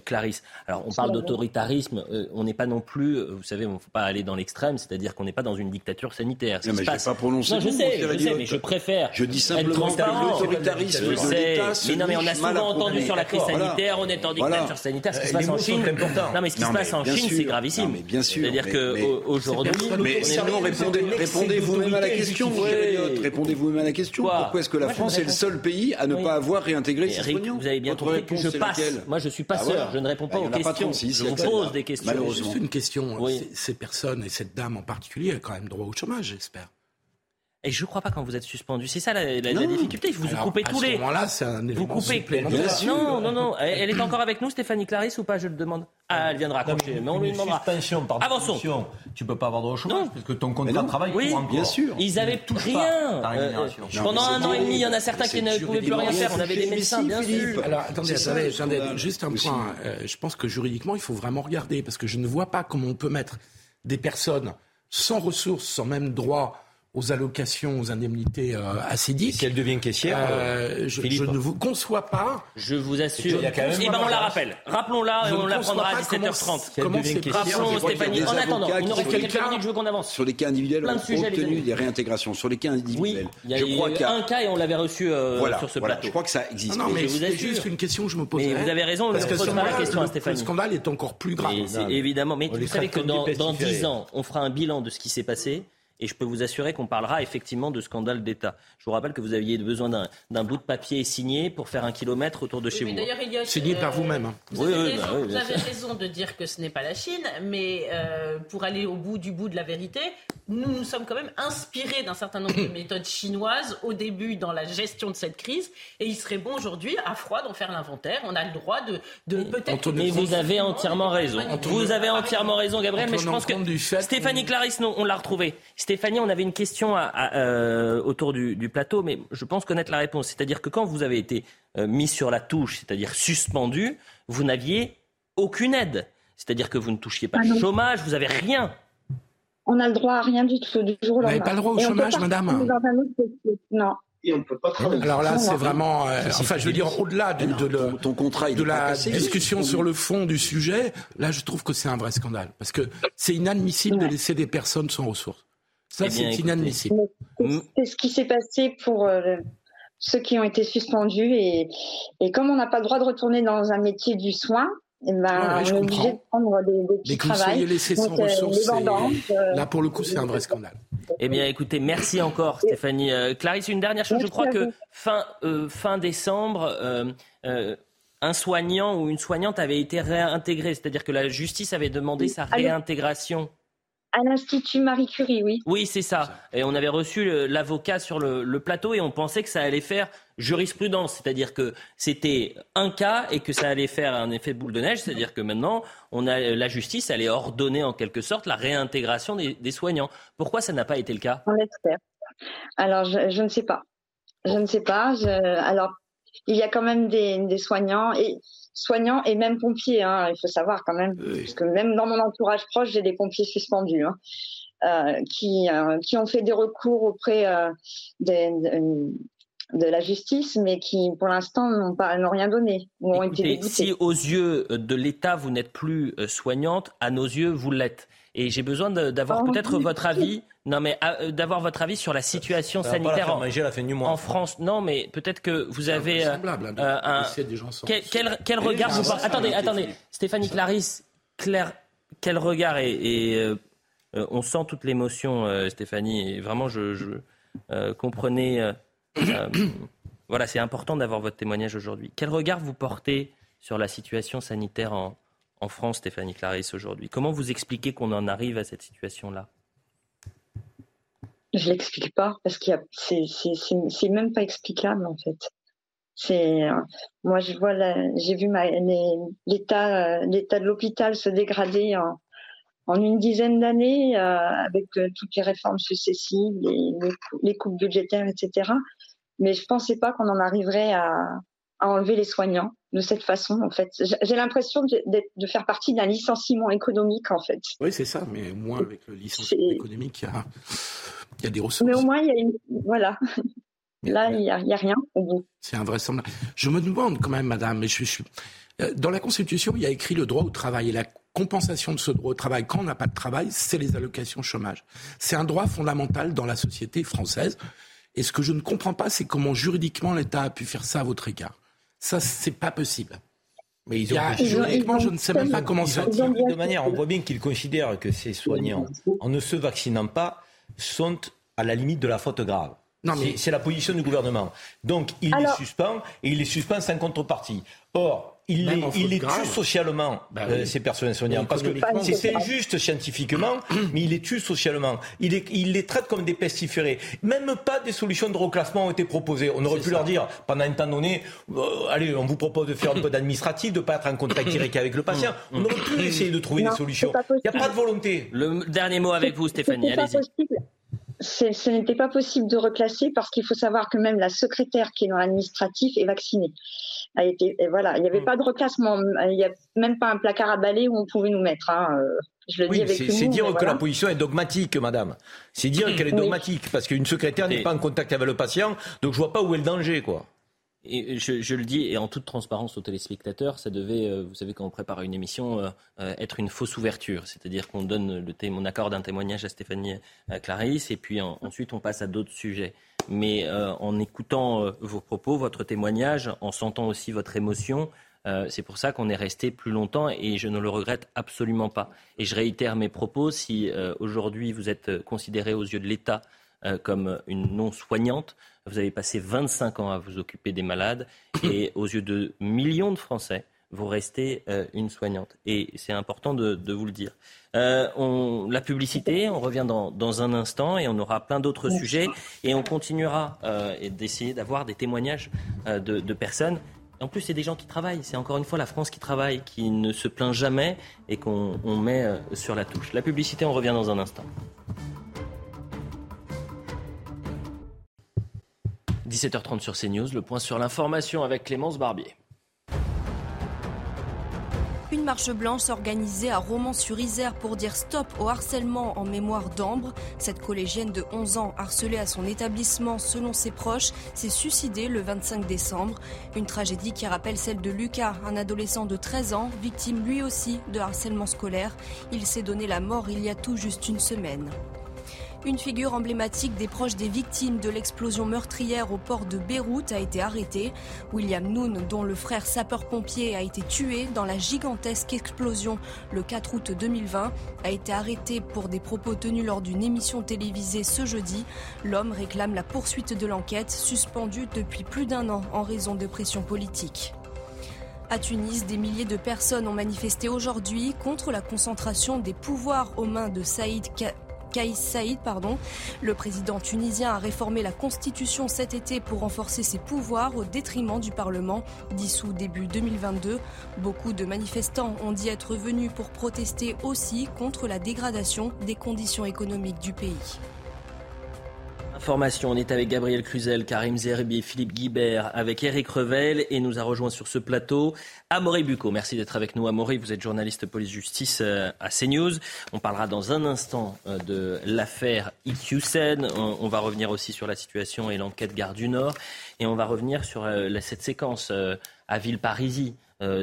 Clarisse. Alors on parle d'autoritarisme, on n'est pas non plus, vous savez, on ne faut pas aller dans l'extrême, c'est-à-dire qu'on n'est pas dans une dictature sanitaire. Non, mais je pas prononcé. Non, je sais, je sais, mais je préfère. Je dis simplement l'autoritarisme de l'État. Mais non, mais on a souvent entendu sur la crise sanitaire, on est en dictature sanitaire. Ce qui se passe en Chine, non, mais ce qui se passe en Chine, c'est gravissime. bien sûr. C'est-à-dire qu'aujourd'hui, mais sinon répondez vous-même à la question. Répondez-vous même à la question. Pourquoi est-ce que la France est le seul pays à ne pas avoir réintégré ses soignants Vous avez bien compris que je passe. Moi, je suis passeur. Ah, je ne réponds pas ah, aux questions. je vous pose des questions. Malheureusement. Juste une question. Ces personnes et cette dame en particulier ont quand même droit au chômage, j'espère. Et je ne crois pas quand vous êtes suspendu. C'est ça la, difficulté. Vous vous coupez tous les. À ce moment-là, c'est un Vous coupez. Non, non, non. Elle, est encore avec nous, Stéphanie Clarisse, ou pas Je le demande. Ah, elle vient de raccrocher. mais on lui demandera. Suspension par Avançons. Tu peux pas avoir de chômage parce que ton contrat de travail oui, bien sûr. Ils avaient tout rien. Euh, pendant un an et demi, il y en a certains qui ne pouvaient plus rien faire. On avait des médecins, bien sûr. Alors attendez, attendez, juste un point. Euh, je pense que juridiquement, il faut vraiment regarder parce que je ne vois pas comment on peut mettre des personnes sans ressources, sans même droit aux allocations, aux indemnités euh, acédiques. Si elle devient caissière, euh, je, je, ne vous conçois pas. Je vous assure. Et, quand même eh ben on la rappelle. Rappelons-la et on la prendra à 17h30. Comment, comment c'est Rappelons Stéphanie. En attendant, il nous reste quelques minutes, je veux qu'on avance. Sur les cas individuels, on a obtenu des réintégrations. Sur les cas individuels, oui, il y a eu un cas et on l'avait reçu euh, sur ce plateau. Je crois que ça existe. Non, mais c'est juste une question que je me pose. Mais vous avez raison, parce que la question à Stéphanie. Le scandale est encore plus grave. Évidemment, mais vous savez que dans 10 ans, on fera un bilan de ce qui s'est passé. Et je peux vous assurer qu'on parlera effectivement de scandale d'État. Je vous rappelle que vous aviez besoin d'un bout de papier signé pour faire un kilomètre autour de chez vous. Signé par vous-même. Hein. Vous, avez, raison, vous avez raison de dire que ce n'est pas la Chine, mais euh, pour aller au bout du bout de la vérité, nous nous sommes quand même inspirés d'un certain nombre de méthodes chinoises au début dans la gestion de cette crise. Et il serait bon aujourd'hui, à froid, d'en faire l'inventaire. On a le droit de, de peut-être. Mais vous avez entièrement raison. Vous avez entièrement raison, Gabriel. Mais je pense que Stéphanie Clarisse, non, on l'a retrouvé. Stéphanie, on avait une question euh, autour du, plateau, mais je pense connaître la réponse. C'est-à-dire que quand vous avez été euh, mis sur la touche, c'est-à-dire suspendu, vous n'aviez aucune aide. C'est-à-dire que vous ne touchiez pas le ah chômage, vous n'avez rien. On n'a le droit à rien du tout du jour au lendemain. Vous n'avez pas le droit au chômage, madame Non. Et on ne peut pas travailler. Alors là, c'est vraiment. Euh, enfin, je veux dire, au-delà de, de, ton contrat, de la discussion sur le fond du sujet, là, je trouve que c'est un vrai scandale. Parce que c'est inadmissible de laisser des personnes sans ressources. Ça, eh c'est inadmissible. C'est ce qui s'est passé pour euh, ceux qui ont été suspendus. Et, et comme on n'a pas le droit de retourner dans un métier du soin, eh ben, on est obligé de prendre des, des petits travails. laissés sans euh, ressources. Euh, là, pour le coup, c'est un vrai scandale. Eh bien, écoutez, merci encore, Stéphanie. Clarisse, une dernière chose. je crois que fin, fin décembre, un soignant ou une soignante avait été réintégré. C'est-à-dire que la justice avait demandé sa réintégration. À l'Institut Marie Curie, oui. Oui, c'est ça. Et on avait reçu l'avocat sur le, plateau et on pensait que ça allait faire jurisprudence, c'est-à-dire que c'était un cas et que ça allait faire un effet boule de neige, c'est-à-dire que maintenant, on a, la justice allait ordonner en quelque sorte la réintégration des, soignants. Pourquoi ça n'a pas été le cas? On l'espère. Alors, je, ne sais pas. Je ne sais pas. alors, il y a quand même des, des soignants et soignants et même pompiers. Hein, il faut savoir quand même, parce que même dans mon entourage proche, j'ai des pompiers suspendus. Hein, euh, qui, euh, qui ont fait des recours auprès euh, des, de la justice, mais qui, pour l'instant, n'ont pas n'ont rien donné. Ont été si aux yeux de l'État, vous n'êtes plus soignante, à nos yeux, vous l'êtes. Et j'ai besoin d'avoir oh, peut-être votre avis non, mais euh, d'avoir votre avis sur la situation sanitaire en, France. Non, mais peut-être que vous avez euh, euh, un. Quel, quel, regard vous Attendez, attendez. Stéphanie Clarisse, Claire, quel regard et, on sent toute l'émotion, Stéphanie. Et vraiment, je, je comprenez. voilà, c'est important d'avoir votre témoignage aujourd'hui. Quel regard vous portez sur la situation sanitaire en, en France, Stéphanie Clarisse, aujourd'hui Comment vous expliquez qu'on en arrive à cette situation-là? Je l'explique pas parce a, c'est, même pas explicable en fait. Euh, moi je vois j'ai vu euh, l'état de l'hôpital se dégrader en, une dizaine d'années euh, avec toutes les réformes successives, les, les, coupes budgétaires, etc. Mais je pensais pas qu'on en arriverait à, à enlever les soignants de cette façon, en fait. J'ai l'impression de, de, faire partie d'un licenciement économique, en fait. Oui, c'est ça, mais moins avec le licenciement économique, il y a il y a des ressources. Mais au moins, il y a une... Voilà. Là, il n'y a, a, rien au bout. C'est invraisemblable. Je me demande quand même, madame, mais je, suis euh, dans la Constitution, il y a écrit le droit au travail. Et la compensation de ce droit au travail, quand on n'a pas de travail, c'est les allocations chômage. C'est un droit fondamental dans la société française. Et ce que je ne comprends pas, c'est comment juridiquement l'État a pu faire ça à votre égard. Ça, c'est pas possible. Mais ils ont, juridiquement, je ne sais même pas comment ça. De manière, on voit bien qu'ils considèrent que ces soignants, en ne se vaccinant pas, sont à la limite de la faute grave. C'est la position du gouvernement. Donc, il les suspend et il les suspend sans contrepartie. Or, il les, il les tue socialement, bah euh, ces personnes soignantes. Parce que c'est injuste scientifiquement, mais il les tue socialement. Il les, il les traite comme des pestiférés. Même pas des solutions de reclassement ont été proposées. On aurait pu leur dire, pendant un temps donné, euh, allez, on vous propose de faire un peu d'administratif, de ne pas être en contact direct avec le patient. On aurait pu essayer de trouver des solutions. Il n'y a pas de volonté. Le dernier mot avec vous, Stéphanie. Allez-y. Ce n'était pas possible de reclasser parce qu'il faut savoir que même la secrétaire qui est dans l'administratif est vaccinée. A été, et voilà, il n'y avait hmm. pas de reclassement, il n'y a même pas un placard à balai où on pouvait nous mettre. Hein. Je le oui, c'est dire que la position est dogmatique, madame. C'est dire qu'elle est dogmatique, parce qu'une secrétaire n'est pas en contact avec le patient, donc je vois pas où est le danger, quoi. Et je, le dis, et en toute transparence aux téléspectateurs, ça devait, euh, vous savez, quand on prépare une émission, euh, euh, être une fausse ouverture. C'est-à-dire qu'on donne le mon accord d'un témoignage à Stéphanie Clarisse, et puis ensuite on passe à d'autres sujets. Mais en écoutant vos propos, votre témoignage, en sentant aussi votre émotion, c'est pour ça qu'on est resté plus longtemps, et je ne le regrette absolument pas. Et je réitère mes propos, si aujourd'hui vous êtes considéré aux yeux de l'État comme une non-soignante, vous avez passé 25 ans à vous occuper des malades et aux yeux de millions de Français, vous restez euh, une soignante. Et c'est important de, vous le dire. Euh, on, la publicité, on revient dans, un instant et on aura plein d'autres sujets. Et on continuera euh, d'essayer d'avoir des témoignages de, personnes. En plus, c'est des gens qui travaillent. C'est encore une fois la France qui travaille, qui ne se plaint jamais et qu'on met sur la touche. La publicité, on revient dans un instant. 17h30 sur CNews, le point sur l'information avec Clémence Barbier. Une marche blanche organisée à Romans-sur-Isère pour dire stop au harcèlement en mémoire d'Ambre. Cette collégienne de 11 ans harcelée à son établissement selon ses proches s'est suicidée le 25 décembre. Une tragédie qui rappelle celle de Lucas, un adolescent de 13 ans, victime lui aussi de harcèlement scolaire. Il s'est donné la mort il y a tout juste une semaine. Une figure emblématique des proches des victimes de l'explosion meurtrière au port de Beyrouth a été arrêtée. William Noon, dont le frère sapeur-pompier a été tué dans la gigantesque explosion le 4 août 2020, a été arrêté pour des propos tenus lors d'une émission télévisée ce jeudi. L'homme réclame la poursuite de l'enquête, suspendue depuis plus d'un an en raison de pression politique. À Tunis, des milliers de personnes ont manifesté aujourd'hui contre la concentration des pouvoirs aux mains de Saïd Kaïs Saïd. Le président tunisien a réformé la constitution cet été pour renforcer ses pouvoirs au détriment du Parlement, dissous début 2022. Beaucoup de manifestants ont dit être venus pour protester aussi contre la dégradation des conditions économiques du pays. Information, on est avec Gabriel Cluzel, Karim Zerbi, Philippe Guibert, avec Eric Revel et nous a rejoint sur ce plateau Amaury Bucco. Merci d'être avec nous. Amaury, vous êtes journaliste police-justice euh, à CNews. On parlera dans un instant euh, de l'affaire IQSEN. On va revenir aussi sur la situation et l'enquête Gare du Nord. Et on va revenir sur euh, cette séquence à Villeparisis,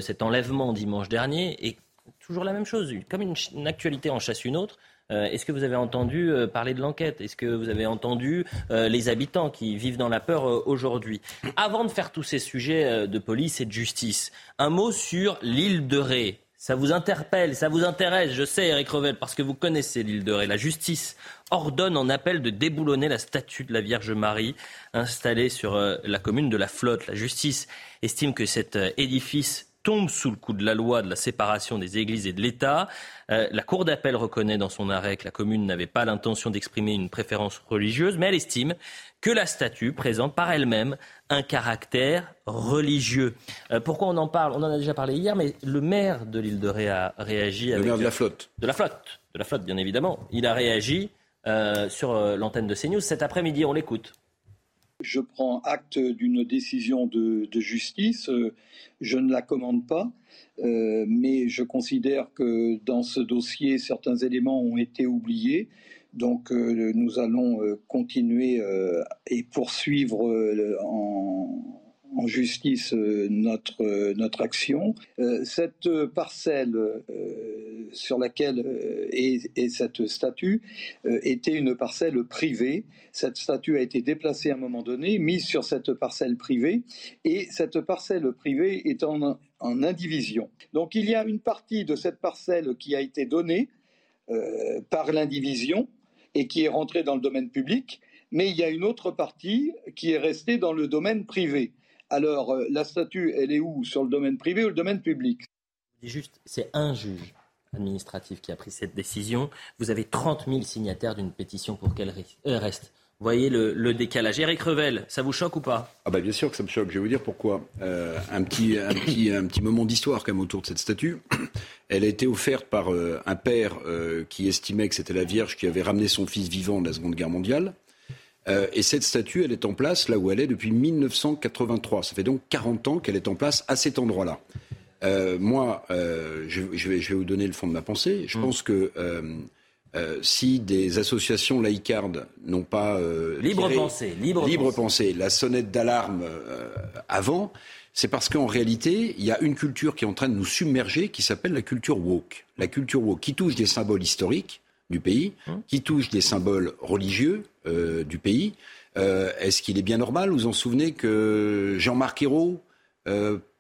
cet enlèvement dimanche dernier. Et toujours la même chose, comme une actualité en chasse une autre. Euh, est-ce que vous avez entendu euh, parler de l'enquête? Est-ce que vous avez entendu euh, les habitants qui vivent dans la peur aujourd'hui? Avant de faire tous ces sujets de police et de justice, un mot sur l'île de Ré. Ça vous interpelle, ça vous intéresse, je sais, Eric Revel, parce que vous connaissez l'île de Ré. La justice ordonne en appel de déboulonner la statue de la Vierge Marie installée sur la commune de la Flotte. La justice estime que cet édifice tombe sous le coup de la loi de la séparation des églises et de l'État. Euh, la Cour d'appel reconnaît dans son arrêt que la commune n'avait pas l'intention d'exprimer une préférence religieuse, mais elle estime que la statue présente par elle-même un caractère religieux. Euh, pourquoi on en parle? On en a déjà parlé hier, mais le maire de l'île de Ré a réagi. Le maire de la flotte. De la flotte, de la flotte, bien évidemment. Il a réagi euh, sur l'antenne de CNews cet après-midi. On l'écoute. Je prends acte d'une décision de, justice. Je ne la commande pas, euh, mais je considère que dans ce dossier, certains éléments ont été oubliés. Donc euh, nous allons euh, continuer et poursuivre en, en justice euh, notre, euh, notre action. Euh, cette parcelle sur laquelle est, cette statue était une parcelle privée. Cette statue a été déplacée à un moment donné, mise sur cette parcelle privée, et cette parcelle privée est en, en indivision. Donc il y a une partie de cette parcelle qui a été donnée par l'indivision et qui est rentrée dans le domaine public, mais il y a une autre partie qui est restée dans le domaine privé. Alors, euh, la statue, elle est où? Sur le domaine privé ou le domaine public? Juste, c'est un juge administratif qui a pris cette décision. Vous avez 30 000 signataires d'une pétition pour qu'elle euh, reste Vous voyez le, décalage. Eric Revel, ça vous choque ou pas? Ah bah bien sûr que ça me choque. Je vais vous dire pourquoi. Euh, un, petit, un, petit, un petit moment d'histoire quand même autour de cette statue. Elle a été offerte par euh, un père euh, qui estimait que c'était la Vierge qui avait ramené son fils vivant de la Seconde Guerre mondiale. Et cette statue, elle est en place là où elle est depuis 1983. Ça fait donc 40 ans qu'elle est en place à cet endroit-là. moi, je, je, vais, je, vais, vous donner le fond de ma pensée. Je mmh. pense que euh, si des associations laïcardes n'ont pas euh, libre pensée, libre, libre pensée. la sonnette d'alarme euh, avant, c'est parce qu'en réalité, il y a une culture qui est en train de nous submerger, qui s'appelle la culture woke. La culture woke, qui touche des symboles historiques du pays, hum. qui touche des symboles religieux du pays. Est-ce qu'il est bien normal? Vous vous en souvenez que Jean-Marc Ayrault,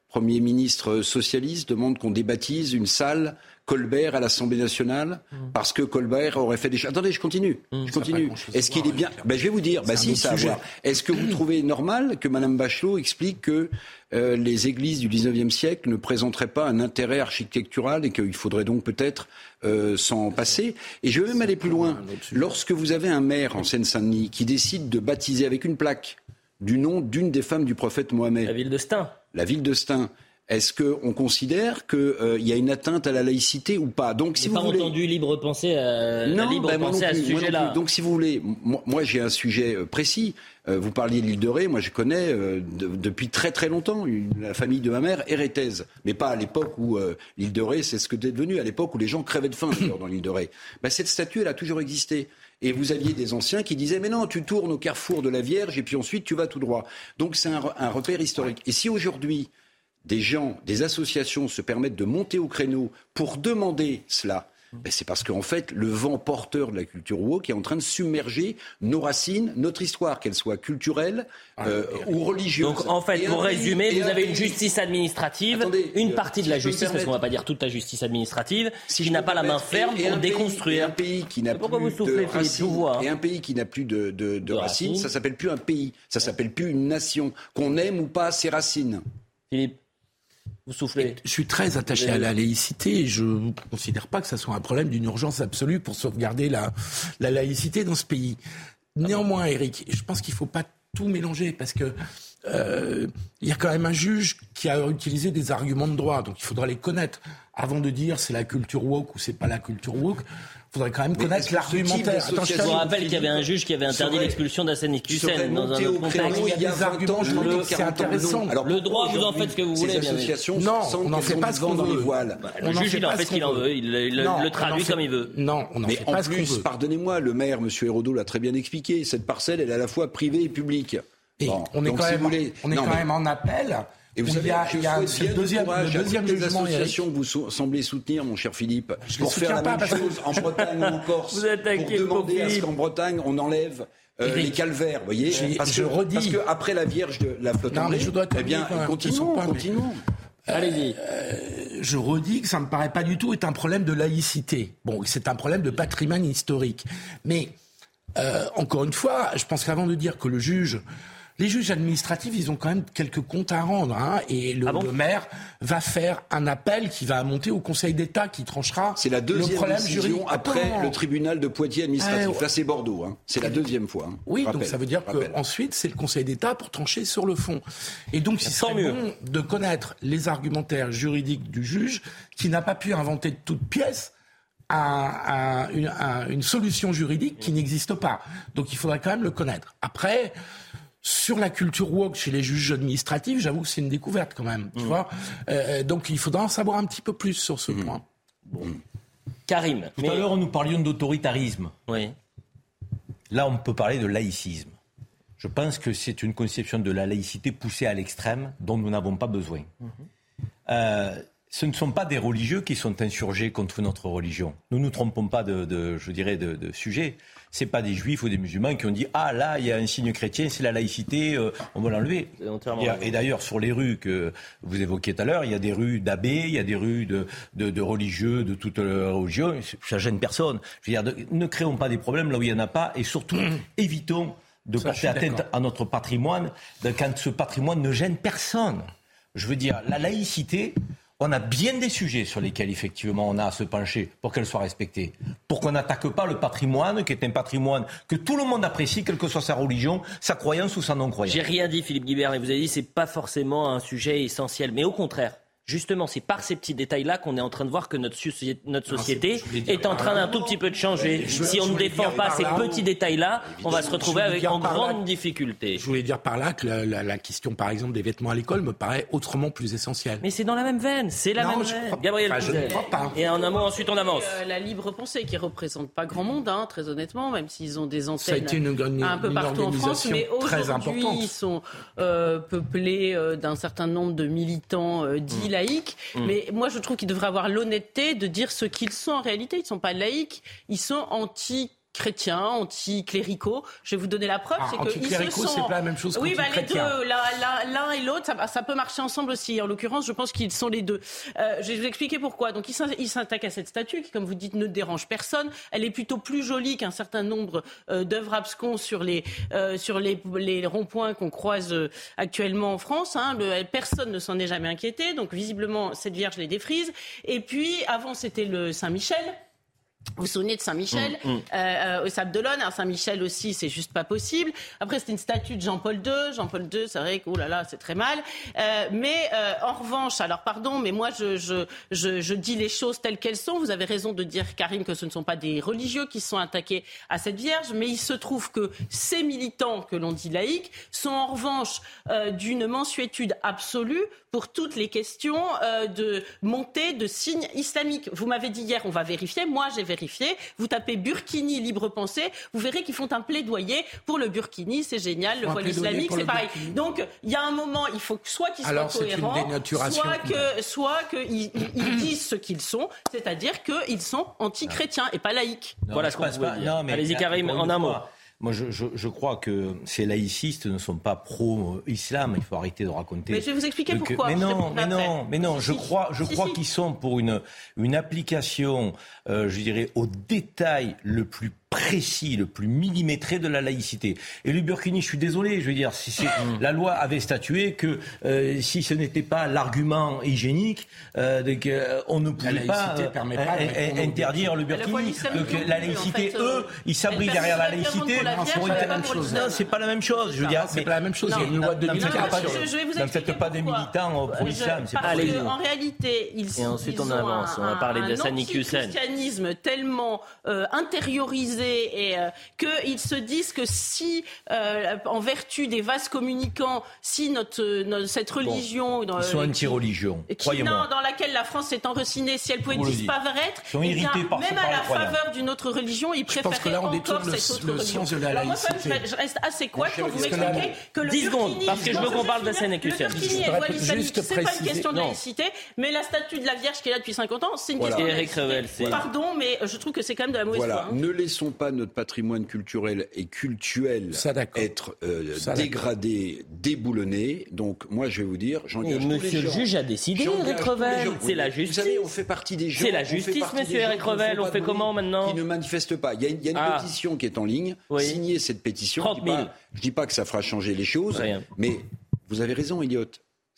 Premier ministre socialiste, demande qu'on débaptise une salle Colbert à l'Assemblée nationale mmh. parce que Colbert aurait fait des choses. Attendez, je continue. Mmh. je continue. Est-ce qu'il est bien ben, Je vais vous dire. Ben, si, ça Est-ce que vous trouvez normal que Mme Bachelot explique que euh, les églises du XIXe siècle ne présenteraient pas un intérêt architectural et qu'il faudrait donc peut-être euh, s'en passer? Et je vais même aller plus loin. Lorsque vous avez un maire en Seine-Saint-Denis qui décide de baptiser avec une plaque du nom d'une des femmes du prophète Mohamed. La ville de Stein. La ville de Stein. Est-ce qu'on considère qu'il euh, y a une atteinte à la laïcité ou pas? Donc, si vous pas entendu libre pensée, euh, non, libre ben, pensée à ce sujet-là. Donc, si vous voulez, moi, j'ai un sujet euh, précis. vous parliez de l'île de Ré. Moi, je connais depuis très très longtemps la famille de ma mère hérétaise, mais pas à l'époque où l'île de Ré, c'est ce que c'est devenu. À l'époque où les gens crèvaient de faim dans l'île de Ré. Ben, cette statue, elle a toujours existé. Et vous aviez des anciens qui disaient mais non, tu tournes au carrefour de la Vierge et puis ensuite tu vas tout droit. Donc c'est un, un repère historique. Et si aujourd'hui des gens, des associations se permettent de monter au créneau pour demander cela, ben c'est parce qu'en fait, le vent porteur de la culture woke est en train de submerger nos racines, notre histoire, qu'elle soit culturelle ah, euh, ou religieuse. Donc en fait, pour résumer, vous avez une justice administrative, une partie de la justice, parce qu'on ne va pas dire toute la justice administrative, si qui n'a pas la main ferme pour déconstruire. un pays qui n'a plus de racines, et un pays qui n'a plus de, de racines, ça s'appelle plus un pays, ça s'appelle plus une nation. Qu'on aime ou pas ses racines. Philippe vous soufflez. Je suis très attaché à la laïcité. Je ne considère pas que ce soit un problème d'une urgence absolue pour sauvegarder la, la laïcité dans ce pays. Néanmoins, Eric, je pense qu'il ne faut pas tout mélanger parce que euh, il y a quand même un juge qui a utilisé des arguments de droit, donc il faudra les connaître avant de dire c'est la culture woke ou c'est pas la culture woke. Il faudrait quand même connaître l'argumentaire. Je vous rappelle qu'il y avait un juge qui avait interdit l'expulsion d'Assane Hussein dans un autre contexte. Il y a des arguments, je le, c'est intéressant. Alors, le droit, vous en faites ce que vous voulez. Non, on n'en fait pas ce qu'on veut. Bah, le juge, il en fait ce qu'il en veut. Il le traduit comme il veut. Non, on n'en fait pas ce qu'on veut. Pardonnez-moi, le maire, M. Hérodo, l'a très bien expliqué. Cette parcelle, elle est à la fois privée et publique. on est quand même en appel. Et vous savez, il y a, deuxième, le deuxième jugement. associations que vous semblez soutenir, mon cher Philippe, je pour faire la même chose en Bretagne ou en Corse, vous pour demander à ce qu'en Bretagne, on enlève euh, les calvaires, vous voyez parce, je que, redis. parce que après la Vierge de la je dois eh bien, continuons, pas, continuons. Allez-y. Euh, je redis que ça me paraît pas du tout être un problème de laïcité. Bon, c'est un problème de patrimoine historique. Mais euh, encore une fois, je pense qu'avant de dire que le juge les juges administratifs, ils ont quand même quelques comptes à rendre. Hein, et le, ah maire va faire un appel qui va monter au Conseil d'État qui tranchera C'est la deuxième le problème décision après le tribunal de Poitiers administratif. Ah, Là, c'est Bordeaux. Hein. C'est la deuxième fois. Hein. Oui, donc ça veut dire qu'ensuite, c'est le Conseil d'État pour trancher sur le fond. Et donc, il serait mieux. bon de connaître les argumentaires juridiques du juge qui n'a pas pu inventer de toutes pièces une, une, solution juridique qui n'existe pas. Donc il faudrait quand même le connaître. Après, sur la culture woke chez les juges administratifs, j'avoue que c'est une découverte quand même. Tu mmh. vois euh, donc il faudra en savoir un petit peu plus sur ce mmh. point. Bon. Karim. Tout à l'heure, nous parlions d'autoritarisme. Oui. Là, on peut parler de laïcisme. Je pense que c'est une conception de la laïcité poussée à l'extrême dont nous n'avons pas besoin. Mmh. Euh, ce ne sont pas des religieux qui sont insurgés contre notre religion. Nous ne nous trompons pas de, je dirais, de, de sujet. C'est pas des juifs ou des musulmans qui ont dit ah là il y a un signe chrétien, c'est la laïcité, euh, on va l'enlever. Et, d'ailleurs sur les rues que vous évoquiez tout à l'heure, il y a des rues d'abbés, il y a des rues de, de, religieux de toute religion. Ça gêne personne. Je veux dire, ne créons pas des problèmes là où il y en a pas et surtout évitons de porter atteinte à notre patrimoine quand ce patrimoine ne gêne personne. Je veux dire, la laïcité, on a bien des sujets sur lesquels effectivement on a à se pencher pour qu'elles soient respectées. Pour qu'on n'attaque pas le patrimoine, qui est un patrimoine que tout le monde apprécie, quelle que soit sa religion, sa croyance ou sa non-croyance. J'ai rien dit, Philippe Guibert, mais vous avez dit c'est pas forcément un sujet essentiel. Mais au contraire, Justement, c'est par ces petits détails-là qu'on est en train de voir que notre, notre société est en train d'un tout petit peu de changer. si on ne défend pas ces petits détails-là, on va se retrouver avec en grande difficulté. Je voulais dire par là que la, question, par exemple, des vêtements à l'école me paraît autrement plus essentielle. Mais c'est dans la même veine, c'est la même veine. Gabriel je ne crois pas. Et en un mot, ensuite on avance. Euh, la libre pensée qui représente pas grand monde, hein, très honnêtement, même s'ils ont des antennes un peu partout en France, mais aujourd'hui ils sont euh, peuplés euh, d'un certain nombre de militants dits mm. Mais moi, je trouve qu'ils devraient avoir l'honnêteté de dire ce qu'ils sont en réalité. Ils ne sont pas laïcs, ils sont anti chrétiens, anti-cléricaux. Je vais vous donner la preuve. Ah, c'est que ils se sont... c'est pas la même chose. Oui, bah, les deux, l'un et l'autre, ça, ça, peut marcher ensemble aussi. En l'occurrence, je pense qu'ils sont les deux. Euh, je vais vous expliquer pourquoi. Donc, ils s'attaquent à cette statue qui, comme vous dites, ne dérange personne. Elle est plutôt plus jolie qu'un certain nombre euh, d'œuvres abscons sur les euh, sur les, les ronds-points qu'on croise actuellement en France. Hein. Le, personne ne s'en est jamais inquiété. Donc, visiblement, cette Vierge les défrise. Et puis, avant, c'était le Saint-Michel. Vous vous souvenez de Saint-Michel mm, mm. euh, euh, au Sable d'Olonne Saint-Michel aussi, c'est juste pas possible. Après, c'était une statue de Jean-Paul II. Jean-Paul II, c'est vrai que, oh là là, c'est très mal. Euh, mais en revanche, alors pardon, mais moi, je, je, je, je dis les choses telles qu'elles sont. Vous avez raison de dire, Karim, que ce ne sont pas des religieux qui sont attaqués à cette Vierge, mais il se trouve que ces militants que l'on dit laïcs sont en revanche d'une mensuétude absolue pour toutes les questions de montée de signes islamiques. Vous m'avez dit hier, on va vérifier. Moi, j'ai vérifié. Vous tapez Burkini libre pensée, vous verrez qu'ils font un plaidoyer pour le Burkini, c'est génial, le voile islamique, c'est pareil. Donc il y a un moment, il faut soit qu'ils soient cohérents, soit que soit qu'ils ils disent ce qu'ils sont, c'est-à-dire qu'ils sont anti-chrétiens et pas laïcs. voilà ce qu'on Allez-y Karim, en un mot. Moi, je, je, je, crois que ces laïcistes ne sont pas pro-islam. Il faut arrêter de raconter. Mais je vais vous expliquer pourquoi. Mais non, mais non, mais non. Je crois, je crois qu'ils sont pour une une application, euh, je dirais, au détail le plus précis, le plus millimétré de la laïcité. Et le Burkini, je suis désolé, je veux dire, si mm. la loi avait statué que euh, si ce n'était pas l'argument hygiénique, euh, euh on ne pouvait pas, permet pas interdire le Burkini. Donc la laïcité, eux, ils s'abrient derrière la laïcité. Non, c'est pas la même chose. Je veux dire, c'est pas la même chose. Il y a une loi de Ne faites pas des militants pro l'islam. En réalité, ils Et ensuite on avance. On va parler de Sani christianisme tellement intériorisé et euh, qu'ils se disent que si, euh, en vertu des vases communicants, si notre, cette religion, dans, ils sont anti-religion, dans laquelle la France s'est enracinée, si elle pouvait disparaître, eh bien, même à la faveur d'une autre religion, ils préfèrent encore cette autre religion. Alors moi, je reste assez quoi quand vous m'expliquez que le 10 secondes, parce que je veux qu'on parle de scène Le voile islamique, c'est pas une question de laïcité, mais la statue de la Vierge qui est là depuis 50 ans, c'est une question de laïcité. Pardon, mais je trouve que c'est quand même de la mauvaise foi. Hein. Ne laissons pas notre patrimoine culturel et cultuel être euh, dégradé, déboulonné. Donc moi, je vais vous dire, j'engage Monsieur le juge a décidé, Eric Revel. C'est la justice. Vous savez, on fait partie des gens. C'est la justice, Monsieur Eric Revel. On fait comment maintenant Qui ne manifestent pas. Il y a, une ah. pétition qui est en ligne. Signez cette pétition. 30 000. Je dis pas que ça fera changer les choses, mais vous avez raison, Elliot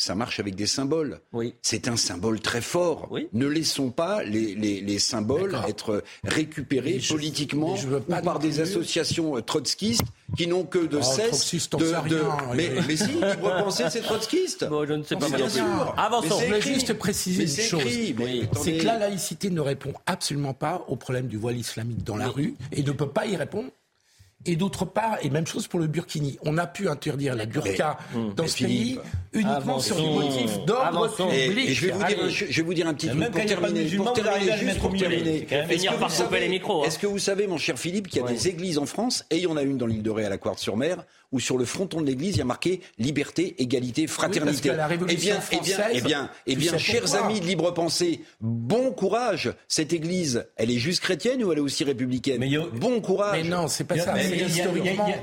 ça marche avec des symboles. Oui. C'est un symbole très fort. Oui. Ne laissons pas les, les, les symboles être récupérés politiquement ou par des associations euh, trotskistes qui n'ont que de oh, cesse de, de... Mais, mais, si, libre penser, c'est trotskiste. Bon, je ne sais pas. Bien sûr. Avançons. Je voulais juste préciser une chose. C'est que la laïcité ne répond absolument pas au problème du voile islamique dans la rue et ne peut pas y répondre et d'autre part, et même chose pour le burkini, on a pu interdire la burqa hum, dans ce pays uniquement sur des motifs d'ordre public. Et je, vais vous dire, je, vais vous dire un petit truc pour terminer. Pour terminer, juste pour terminer. Est-ce que vous savez, mon cher Philippe, qu'il y a des églises en France, et il y en a une dans l'île de Ré à la Quartz-sur-Mer, où sur le fronton de l'église, il y a marqué liberté, égalité, fraternité. eh bien, eh bien, eh bien, eh bien, chers amis de libre pensée, bon courage. Cette église, elle est juste chrétienne ou elle est aussi républicaine? Bon courage. Mais non, c'est pas ça.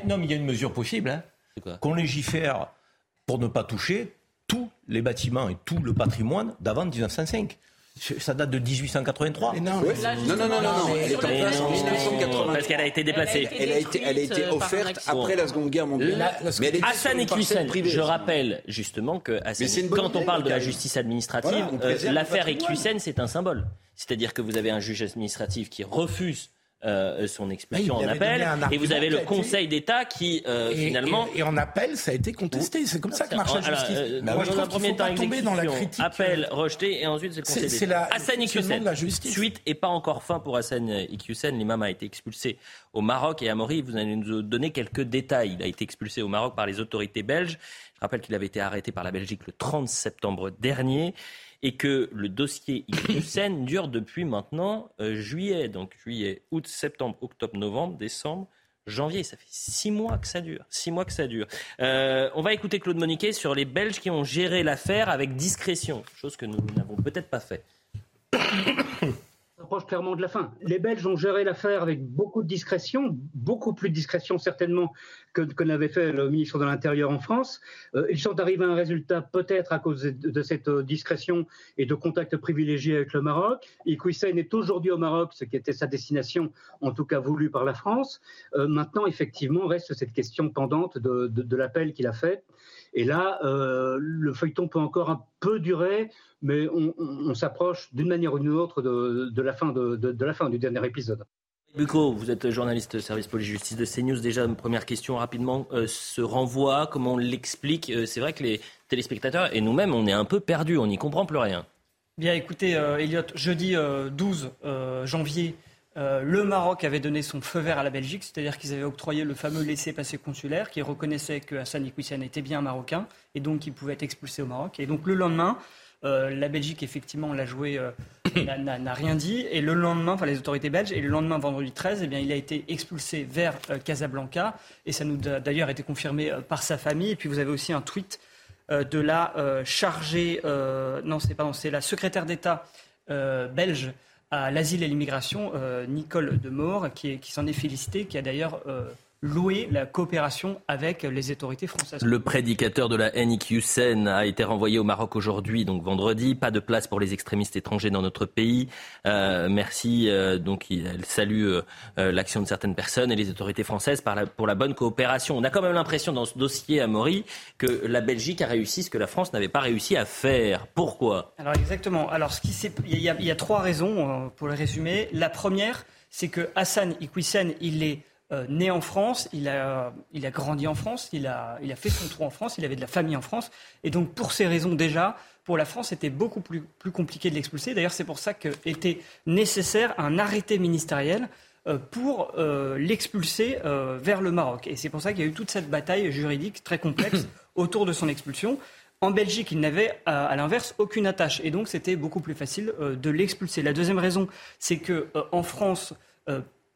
non, mais il y a une mesure possible. Hein, Qu'on légifère pour ne pas toucher tous les bâtiments et tout le patrimoine d'avant 1905. Ça date de 1883. non, non, non, non, non, elle est en place en 1980. Parce qu'elle a été déplacée. Elle a été, elle a été offerte après la Seconde Guerre mondiale. Mais Hassan Iqiyoussen, je rappelle justement que quand on parle de la justice administrative, l'affaire Iqiyoussen, c'est un symbole. C'est-à-dire que vous avez un juge administratif qui refuse euh, son expulsion en appel. Et vous avez le Conseil d'État qui, euh, finalement. Et, en appel, ça a été contesté. C'est comme ça que marche la justice. Euh, bah, je dans un premier temps, tomber dans la critique. Appel rejeté, et ensuite c'est le Conseil d'État. Hassan Iqiyoussen. Suite et pas encore fin pour Hassan Iqiyoussen. L'imam a été expulsé au Maroc et à Maury. Vous allez nous donner quelques détails. Il a été expulsé au Maroc par les autorités belges. Je rappelle qu'il avait été arrêté par la Belgique le 30 septembre dernier et que le dossier Iqiyoussen dure depuis maintenant euh, juillet, donc juillet, août, septembre, octobre, novembre, décembre. Janvier, ça fait six mois que ça dure. Six mois que ça dure. Euh, on va écouter Claude Moniquet sur les Belges qui ont géré l'affaire avec discrétion, chose que nous n'avons peut-être pas fait approche clairement de la fin. Les Belges ont géré l'affaire avec beaucoup de discrétion, beaucoup plus de discrétion certainement que, n'avait fait le ministre de l'Intérieur en France. Euh, ils sont arrivés à un résultat peut-être à cause de, cette discrétion et de contacts privilégiés avec le Maroc. Iqoussen est aujourd'hui au Maroc, ce qui était sa destination, en tout cas voulue par la France. Euh, maintenant, effectivement, reste cette question pendante de l'appel qu'il a fait. Et là, euh, le feuilleton peut encore un peu durer, mais on, s'approche d'une manière ou d'une autre de, la fin de, la fin du dernier épisode. Bucco, vous êtes journaliste service police-justice de CNews. Déjà, une première question rapidement. Euh, ce renvoi, comment on l'explique? Euh, C'est vrai que les téléspectateurs et nous-mêmes, on est un peu perdus, on n'y comprend plus rien. Bien, écoutez, Elliot, jeudi 12 janvier, euh, le Maroc avait donné son feu vert à la Belgique, c'est-à-dire qu'ils avaient octroyé le fameux laissez-passer consulaire qui reconnaissait que Hassan Iqoussian était bien marocain et donc qu'il pouvait être expulsé au Maroc. Et donc le lendemain, euh, la Belgique, effectivement, l'a joué, euh, n'a rien dit. Et le lendemain, enfin les autorités belges, et le lendemain, vendredi 13, eh bien, il a été expulsé vers Casablanca. Et ça nous a d'ailleurs été confirmé par sa famille. Et puis vous avez aussi un tweet de la chargée, non, c'est pardon, c'est la secrétaire d'État belge à l'asile et l'immigration, euh, Nicole Demore, qui, qui s'en est félicitée, qui a d'ailleurs euh, louer la coopération avec les autorités françaises. Le prédicateur de la NIQSEN a été renvoyé au Maroc aujourd'hui, donc vendredi. Pas de place pour les extrémistes étrangers dans notre pays. Euh, merci. Euh, donc, elle salue euh, l'action de certaines personnes et les autorités françaises pour la bonne coopération. On a quand même l'impression dans ce dossier à Maury que la Belgique a réussi ce que la France n'avait pas réussi à faire. Pourquoi? Alors exactement. Alors ce qui il y, a, il y a trois raisons pour le résumer. La première, c'est que Hassan Iqwisen, il est euh, né en France, il a, il a grandi en France, il a, il a fait son trou en France, il avait de la famille en France. Et donc, pour ces raisons, déjà, pour la France, c'était beaucoup plus, plus compliqué de l'expulser. D'ailleurs, c'est pour ça qu'était nécessaire un arrêté ministériel euh, pour euh, l'expulser vers le Maroc. Et c'est pour ça qu'il y a eu toute cette bataille juridique très complexe autour de son expulsion. En Belgique, il n'avait à, l'inverse aucune attache et donc c'était beaucoup plus facile de l'expulser. La deuxième raison, c'est que en France,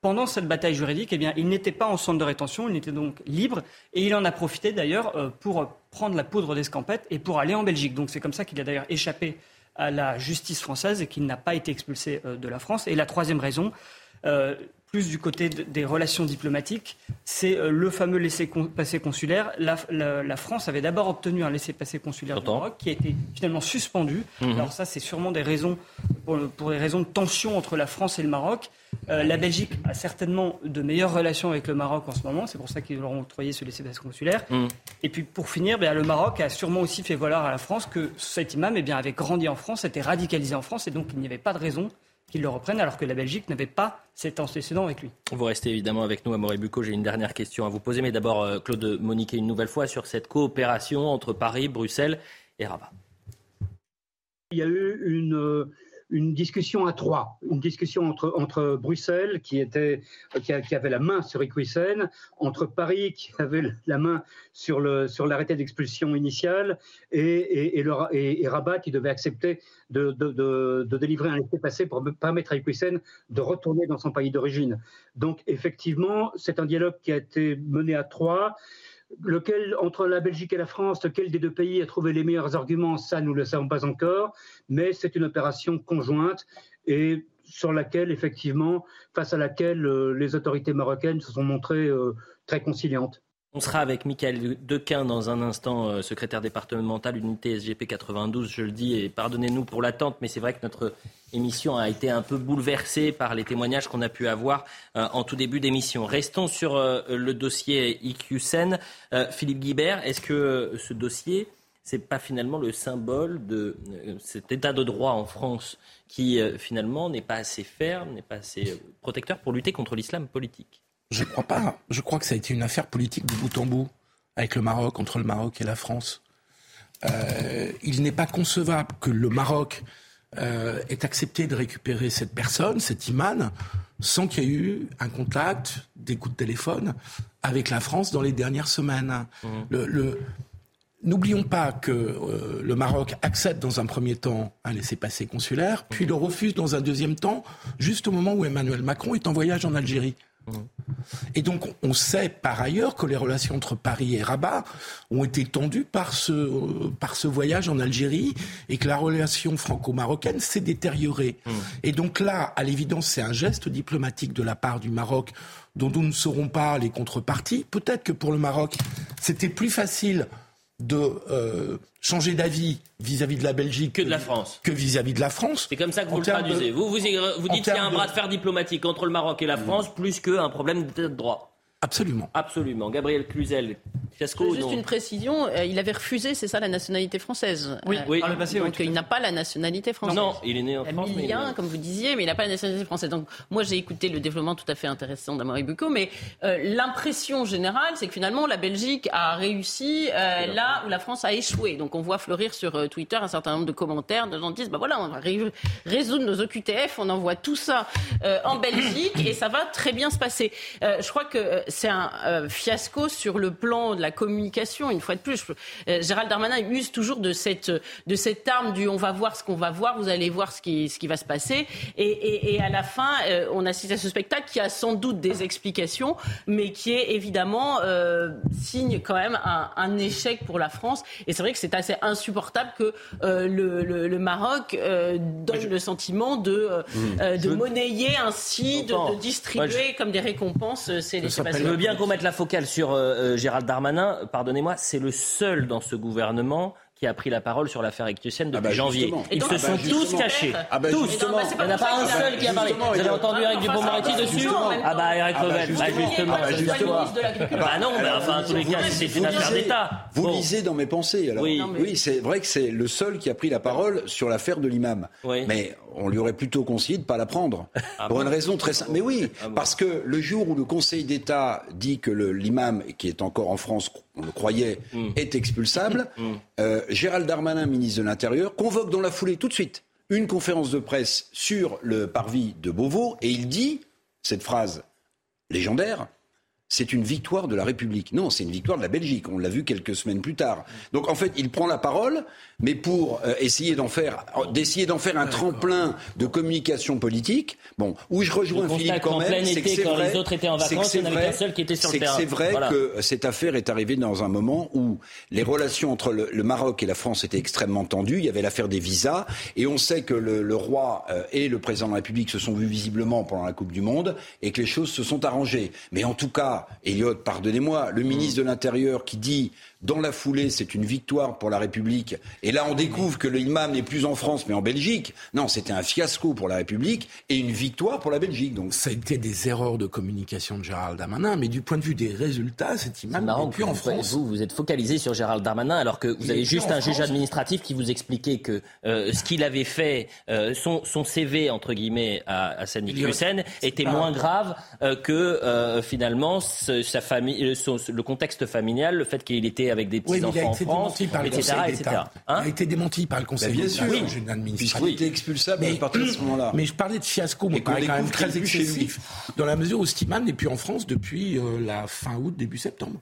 pendant cette bataille juridique, eh bien, il n'était pas en centre de rétention, il était donc libre, et il en a profité d'ailleurs euh, pour prendre la poudre d'escampette et pour aller en Belgique. Donc c'est comme ça qu'il a d'ailleurs échappé à la justice française et qu'il n'a pas été expulsé euh, de la France. Et la troisième raison, euh, plus du côté des relations diplomatiques, c'est le fameux laissez-passer consulaire. La, France avait d'abord obtenu un laissez-passer consulaire du Maroc qui a été finalement suspendu. Mhm. Alors ça, c'est sûrement des raisons pour, pour, des raisons de tension entre la France et le Maroc. Euh, la Belgique a certainement de meilleures relations avec le Maroc en ce moment. C'est pour ça qu'ils leur ont octroyé ce laissez-passer consulaire. Mm. Et puis pour finir, bien, le Maroc a sûrement aussi fait valoir à la France que cet imam eh bien, avait grandi en France, était radicalisé en France, et donc il n'y avait pas de raison qu'il le reprenne, alors que la Belgique n'avait pas cet antécédent avec lui. Vous restez évidemment avec nous, Amaury Bucco. J'ai une dernière question à vous poser, mais d'abord, euh, Claude Moniquet, une nouvelle fois sur cette coopération entre Paris, Bruxelles et Rabat. Il y a eu une euh, une discussion à trois, une discussion entre, entre Bruxelles, qui, était, qui, avait la main sur Iqwisen, entre Paris, qui avait la main sur, le, sur l'arrêté d'expulsion initial, et, et, et, Rabat, qui devait accepter de, de, de, délivrer un laissez-passer pour permettre à Iqwisen de retourner dans son pays d'origine. Donc, effectivement, c'est un dialogue qui a été mené à trois lequel, entre la Belgique et la France, lequel des deux pays a trouvé les meilleurs arguments, ça, nous ne le savons pas encore, mais c'est une opération conjointe et sur laquelle, effectivement, face à laquelle euh, les autorités marocaines se sont montrées euh, très conciliantes. On sera avec Michael Dequin dans un instant, euh, secrétaire départemental unité SGP 92, je le dis, et pardonnez-nous pour l'attente, mais c'est vrai que notre émission a été un peu bouleversée par les témoignages qu'on a pu avoir euh, en tout début d'émission. Restons sur euh, le dossier IQSEN. Philippe Guibert, est-ce que ce dossier, c'est pas finalement le symbole de cet état de droit en France qui finalement n'est pas assez ferme, n'est pas assez protecteur pour lutter contre l'islam politique? Je crois pas. Je crois que ça a été une affaire politique de bout en bout avec le Maroc, entre le Maroc et la France. Euh, il n'est pas concevable que le Maroc euh, ait accepté de récupérer cette personne, cet imam, sans qu'il y ait eu un contact, des coups de téléphone avec la France dans les dernières semaines. Mmh. Le, N'oublions pas que euh, le Maroc accepte dans un premier temps un laissez-passer consulaire, puis le refuse dans un deuxième temps, juste au moment où Emmanuel Macron est en voyage en Algérie. Et donc, on sait par ailleurs que les relations entre Paris et Rabat ont été tendues par ce, par ce voyage en Algérie et que la relation franco-marocaine s'est détériorée. Mmh. Et donc là, à l'évidence, c'est un geste diplomatique de la part du Maroc dont nous ne saurons pas les contreparties. Peut-être que pour le Maroc, c'était plus facile de euh, changer d'avis vis-à-vis de la Belgique que de la France. Que vis-à-vis de la France. C'est comme ça que vous le traduisez. Vous, vous, vous dites qu'il y a un bras de fer diplomatique entre le Maroc et la France, plus qu'un problème de droit. Absolument. Absolument. Gabriel Cluzel, fiasco Juste une précision, euh, il avait refusé, c'est ça, la nationalité française. Oui, euh, oui. donc il n'a pas la nationalité française. Non, il est né en France. Il a comme vous disiez, mais il n'a pas la nationalité française. Donc moi, j'ai écouté le développement tout à fait intéressant d'Amory Bucco, mais euh, l'impression générale, c'est que finalement, la Belgique a réussi là où la France a échoué. Donc on voit fleurir sur Twitter un certain nombre de commentaires de gens qui disent, bah voilà, on va résoudre nos OQTF, on envoie tout ça en Belgique et ça va très bien se passer. je crois que c'est un euh, fiasco sur le plan de la communication. Une fois de plus, euh, Gérald Darmanin use toujours de cette, de cette arme du on va voir ce qu'on va voir, vous allez voir ce qui, ce qui va se passer. Et, à la fin, euh, on assiste à ce spectacle qui a sans doute des explications, mais qui est évidemment signe quand même un, échec pour la France. Et c'est vrai que c'est assez insupportable que le, Maroc donne le sentiment de, mmh. de monnayer ainsi, de, de distribuer comme des récompenses ces Je veux bien qu'on mette la focale sur euh, euh, Gérald Darmanin. Pardonnez-moi, c'est le seul dans ce gouvernement qui a pris la parole sur l'affaire Ectusienne depuis ah bah janvier. Ils se sont tous cachés. Ah bah tous. Il n'y en a pas un seul qui a parlé. Vous avez entendu Eric Dupond-Moretti dessus Ah bah Eric Revel. Bah justement. justement. Bah non, mais enfin, en tous les cas, c'est une affaire d'État. Vous lisez dans mes pensées. Alors. Oui, c'est vrai que c'est le seul qui a pris la parole sur l'affaire de l'imam. Mais on lui aurait plutôt conseillé de ne pas la prendre. Ah pour une raison très simple. Mais oui, ah parce que le jour où le Conseil d'État dit que l'imam, qui est encore en France, on le croyait, hmm. est expulsable, hmm. euh, Gérald Darmanin, ministre de l'Intérieur, convoque dans la foulée tout de suite une conférence de presse sur le parvis de Beauvau et il dit cette phrase légendaire c'est une victoire de la République. Non, c'est une victoire de la Belgique. On l'a vu quelques semaines plus tard. Donc en fait, il prend la parole, mais pour euh, essayer d'en faire, d'essayer d'en faire un tremplin de communication politique. Bon, où je rejoins Philippe quand même, c'est que c'est vrai, les autres étaient en vacances, il n'y seul qui était sur le terrain. C'est vrai que cette affaire est arrivée dans un moment où les relations entre le, Maroc et la France étaient extrêmement tendues. Il y avait l'affaire des visas, et on sait que le, roi euh, et le président de la République se sont vus visiblement pendant la Coupe du Monde, et que les choses se sont arrangées. Mais en tout cas Elliot, pardonnez-moi, le ministre de l'Intérieur qui dit dans la foulée, c'est une victoire pour la République. Et là, on découvre que l'imam n'est plus en France, mais en Belgique. Non, c'était un fiasco pour la République et une victoire pour la Belgique. Donc, ça a été des erreurs de communication de Gérald Darmanin, mais du point de vue des résultats, cet imam n'est plus en France. Vous, vous êtes focalisé sur Gérald Darmanin, alors que vous avez juste un juge administratif qui vous expliquait que euh, ce qu'il avait fait, euh, son, son, CV entre guillemets à, à Sandy Hussein, était moins grave euh, que finalement sa famille, le contexte familial, le fait qu'il était avec des petits-enfants en France, par etc. etc. Hein il a été démenti par le Conseil d'État. Bien sûr, oui. puisqu'il était expulsable mais, à partir de ce moment-là. Mais je parlais de fiasco, mais quand même très excessif, dans la mesure où Stiman n'est plus en France depuis euh, la fin août, début septembre.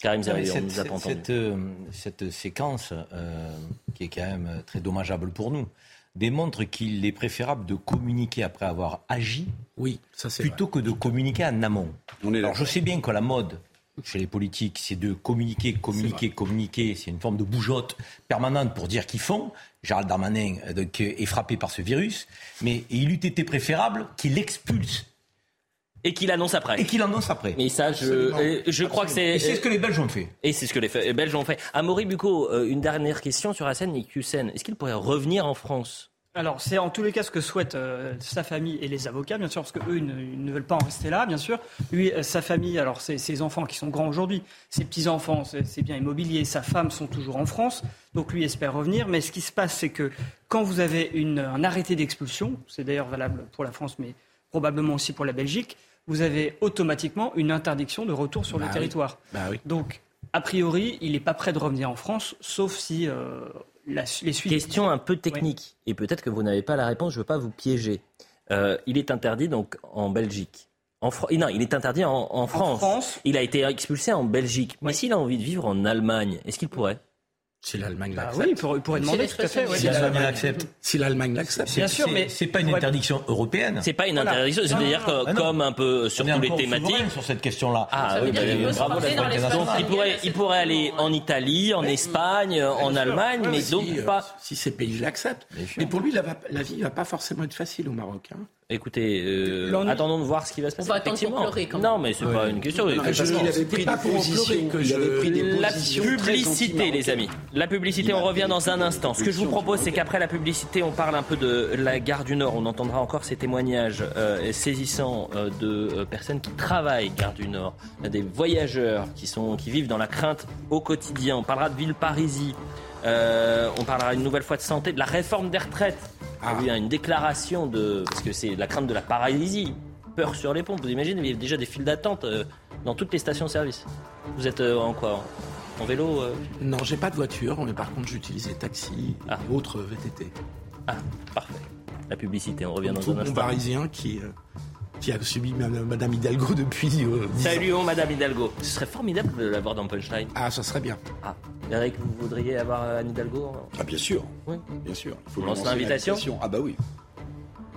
Karim Zerri, on nous a pas cette, euh, cette, séquence, euh, qui est quand même très dommageable pour nous, démontre qu'il est préférable de communiquer après avoir agi oui, ça plutôt que de communiquer en amont. On est Alors je sais bien que la mode chez les politiques, c'est de communiquer, communiquer, communiquer. C'est une forme de bougeotte permanente pour dire qu'ils font. Gérald Darmanin est frappé par ce virus, mais il eût été préférable qu'il expulse Et qu'il annonce après. Et qu'il annonce après. Mais ça, je, je crois que c'est. Et c'est ce que les Belges ont fait. Et c'est ce que les Belges ont fait. Amaury Bucco, euh, une dernière question sur Hassan Nikusen. Est-ce qu'il pourrait revenir en France? Alors, c'est en tous les cas ce que souhaitent euh, sa famille et les avocats, bien sûr, parce qu'eux, ils, ne, veulent pas en rester là, bien sûr. Lui, euh, sa famille, alors ses, enfants qui sont grands aujourd'hui, ses petits-enfants, c'est bien immobilier, sa femme sont toujours en France, donc lui espère revenir. Mais ce qui se passe, c'est que quand vous avez une, un arrêté d'expulsion, c'est d'ailleurs valable pour la France, mais probablement aussi pour la Belgique, vous avez automatiquement une interdiction de retour sur le bah territoire. Bah oui. Donc, a priori, il n'est pas prêt de revenir en France, sauf si euh, les suites. Question un peu technique, et peut-être que vous n'avez pas la réponse, je ne veux pas vous piéger. Euh, il est interdit donc en Belgique. En non, il est interdit en, France. Il a été expulsé en Belgique. Mais s'il a envie de vivre en Allemagne, est-ce qu'il pourrait? Si l'Allemagne l'accepte. Ah oui, il pourrait, demander tout à fait. Si l'Allemagne l'accepte. Si l'Allemagne l'accepte. Bien sûr, mais c'est pas une interdiction européenne. C'est pas une interdiction. C'est-à-dire que ah comme un peu sur tous les thématiques. sur cette question-là. Ah oui, bravo. Donc il pourrait, il pourrait aller en Italie, en Espagne, en Allemagne, mais donc euh, pas. Si ces pays l'acceptent. Mais pour lui, la, la vie va pas forcément être facile au Maroc. Écoutez, euh, attendons de voir ce qui va se passer. On va attendre pleurer quand même. Non, mais c'est pas une question. Non, parce qu'il avait pris des positions. Que je... avait pris des la publicité, les amis. La publicité, on revient dans un instant. Ce que je vous propose, c'est qu'après la publicité, on parle un peu de la gare du Nord. On entendra encore ces témoignages euh, saisissants euh, de personnes qui travaillent gare du Nord, des voyageurs qui sont qui vivent dans la crainte au quotidien. On parlera de Villeparisis. on parlera une nouvelle fois de santé, de la réforme des retraites ah. A une déclaration de. Parce que c'est la crainte de la paralysie. Peur sur les pompes. Vous imaginez, il y a déjà des files d'attente euh, dans toutes les stations-service. Vous êtes euh, en quoi en vélo euh Non, j'ai pas de voiture, mais par contre j'utilise les taxis et ah. autres VTT. Ah, parfait. La publicité, on revient dans un instant. parisien qui, qui a subi Madame Hidalgo depuis. Euh, Saluons Madame Hidalgo. Ce serait formidable de l'avoir dans Punchline. Ah, ça serait bien. Ah. Eric, vous voudriez avoir Anne Hidalgo Ah, bien sûr. Oui. Bien sûr. Il faut lancer l'invitation? Ah, bah oui.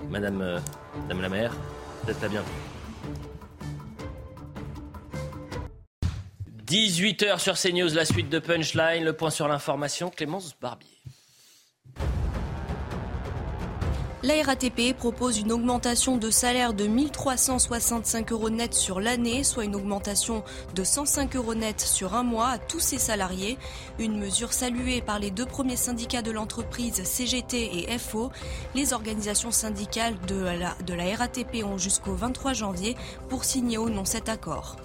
Madame, euh, Madame la maire, vous êtes la bienvenue. 18h sur CNews, la suite de Punchline, le point sur l'information, Clémence Barbier. La RATP propose une augmentation de salaire de 1365 euros net sur l'année, soit une augmentation de 105 euros net sur un mois à tous ses salariés. Une mesure saluée par les deux premiers syndicats de l'entreprise, CGT et FO. Les organisations syndicales de la, de la RATP ont jusqu'au 23 janvier pour signer ou non cet accord.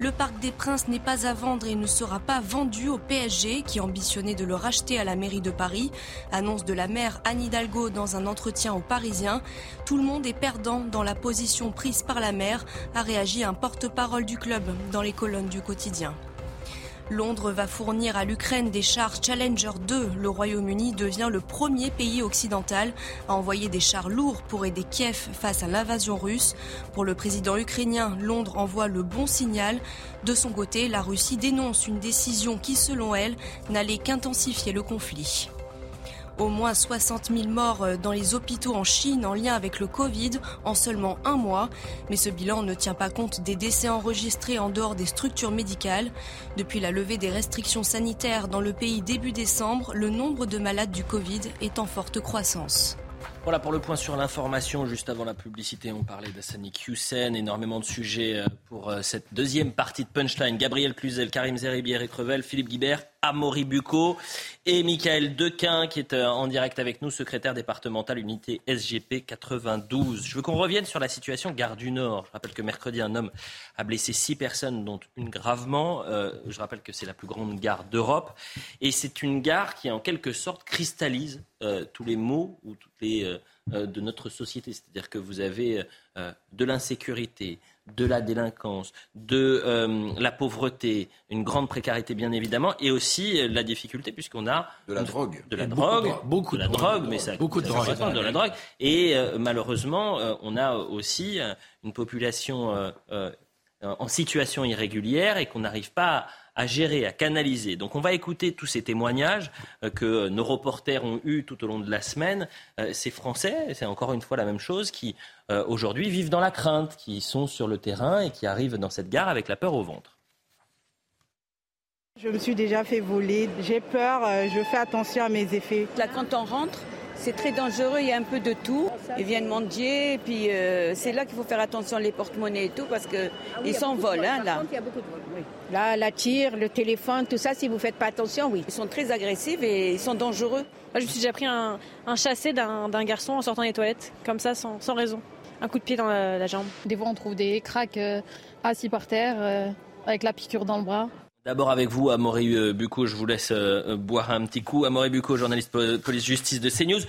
Le Parc des Princes n'est pas à vendre et ne sera pas vendu au PSG qui ambitionnait de le racheter à la mairie de Paris. Annonce de la maire Anne Hidalgo dans un entretien aux Parisiens. Tout le monde est perdant dans la position prise par la maire, a réagi un porte-parole du club dans les colonnes du quotidien. Londres va fournir à l'Ukraine des chars Challenger 2. Le Royaume-Uni devient le premier pays occidental à envoyer des chars lourds pour aider Kiev face à l'invasion russe. Pour le président ukrainien, Londres envoie le bon signal. De son côté, la Russie dénonce une décision qui, selon elle, n'allait qu'intensifier le conflit. Au moins 60 000 morts euh, dans les hôpitaux en Chine en lien avec le Covid en seulement un mois. Mais ce bilan ne tient pas compte des décès enregistrés en dehors des structures médicales. Depuis la levée des restrictions sanitaires dans le pays début décembre, le nombre de malades du Covid est en forte croissance. Voilà pour le point sur l'information. Juste avant la publicité, on parlait d'Assani Hussein. Énormément de sujets euh, pour euh, cette deuxième partie de Punchline. Gabriel Cluzel, Karim Zeribi, Eric Revel, Philippe Guibert, Amaury Bucco et Michael Dequin qui est euh, en direct avec nous, secrétaire départemental unité SGP 92. Je veux qu'on revienne sur la situation Gare du Nord. Je rappelle que mercredi, un homme a blessé six personnes, dont une gravement. je rappelle que c'est la plus grande gare d'Europe. Et c'est une gare qui, en quelque sorte, cristallise tous les maux ou toutes les euh, de notre société. C'est-à-dire que vous avez euh, de l'insécurité, de la délinquance, de euh, la pauvreté, une grande précarité bien évidemment, et aussi la difficulté puisqu'on a de la drogue, de la drogue, beaucoup de, la drogue, mais ça, beaucoup de drogue, de la drogue, et malheureusement on a aussi une population en situation irrégulière et qu'on n'arrive pas à à gérer, à canaliser. Donc on va écouter tous ces témoignages euh, que nos reporters ont eus tout au long de la semaine. Euh, ces Français, c'est encore une fois la même chose, qui euh, aujourd'hui vivent dans la crainte, qui sont sur le terrain et qui arrivent dans cette gare avec la peur au ventre. Je me suis déjà fait voler, j'ai peur, je fais attention à mes effets. Là, quand on rentre, C'est très dangereux, il y a un peu de tout. Ils viennent mendier, et puis euh, c'est là qu'il faut faire attention les porte-monnaies et tout, parce qu'ils ah s'envolent, hein, là. Il y a beaucoup de oui. Là, la tire, le téléphone, tout ça, si vous ne faites pas attention, oui. Ils sont très agressifs et ils sont dangereux. Moi, je me suis déjà pris un, chassé d'un garçon en sortant des toilettes, comme ça, sans, raison. Un coup de pied dans la, jambe. Des fois, on trouve des craques euh, assis par terre, euh, avec la piqûre dans le bras. D'abord avec vous, Amaury euh, Bucco, je vous laisse boire un petit coup. Amaury Bucco, journaliste police-justice de CNews.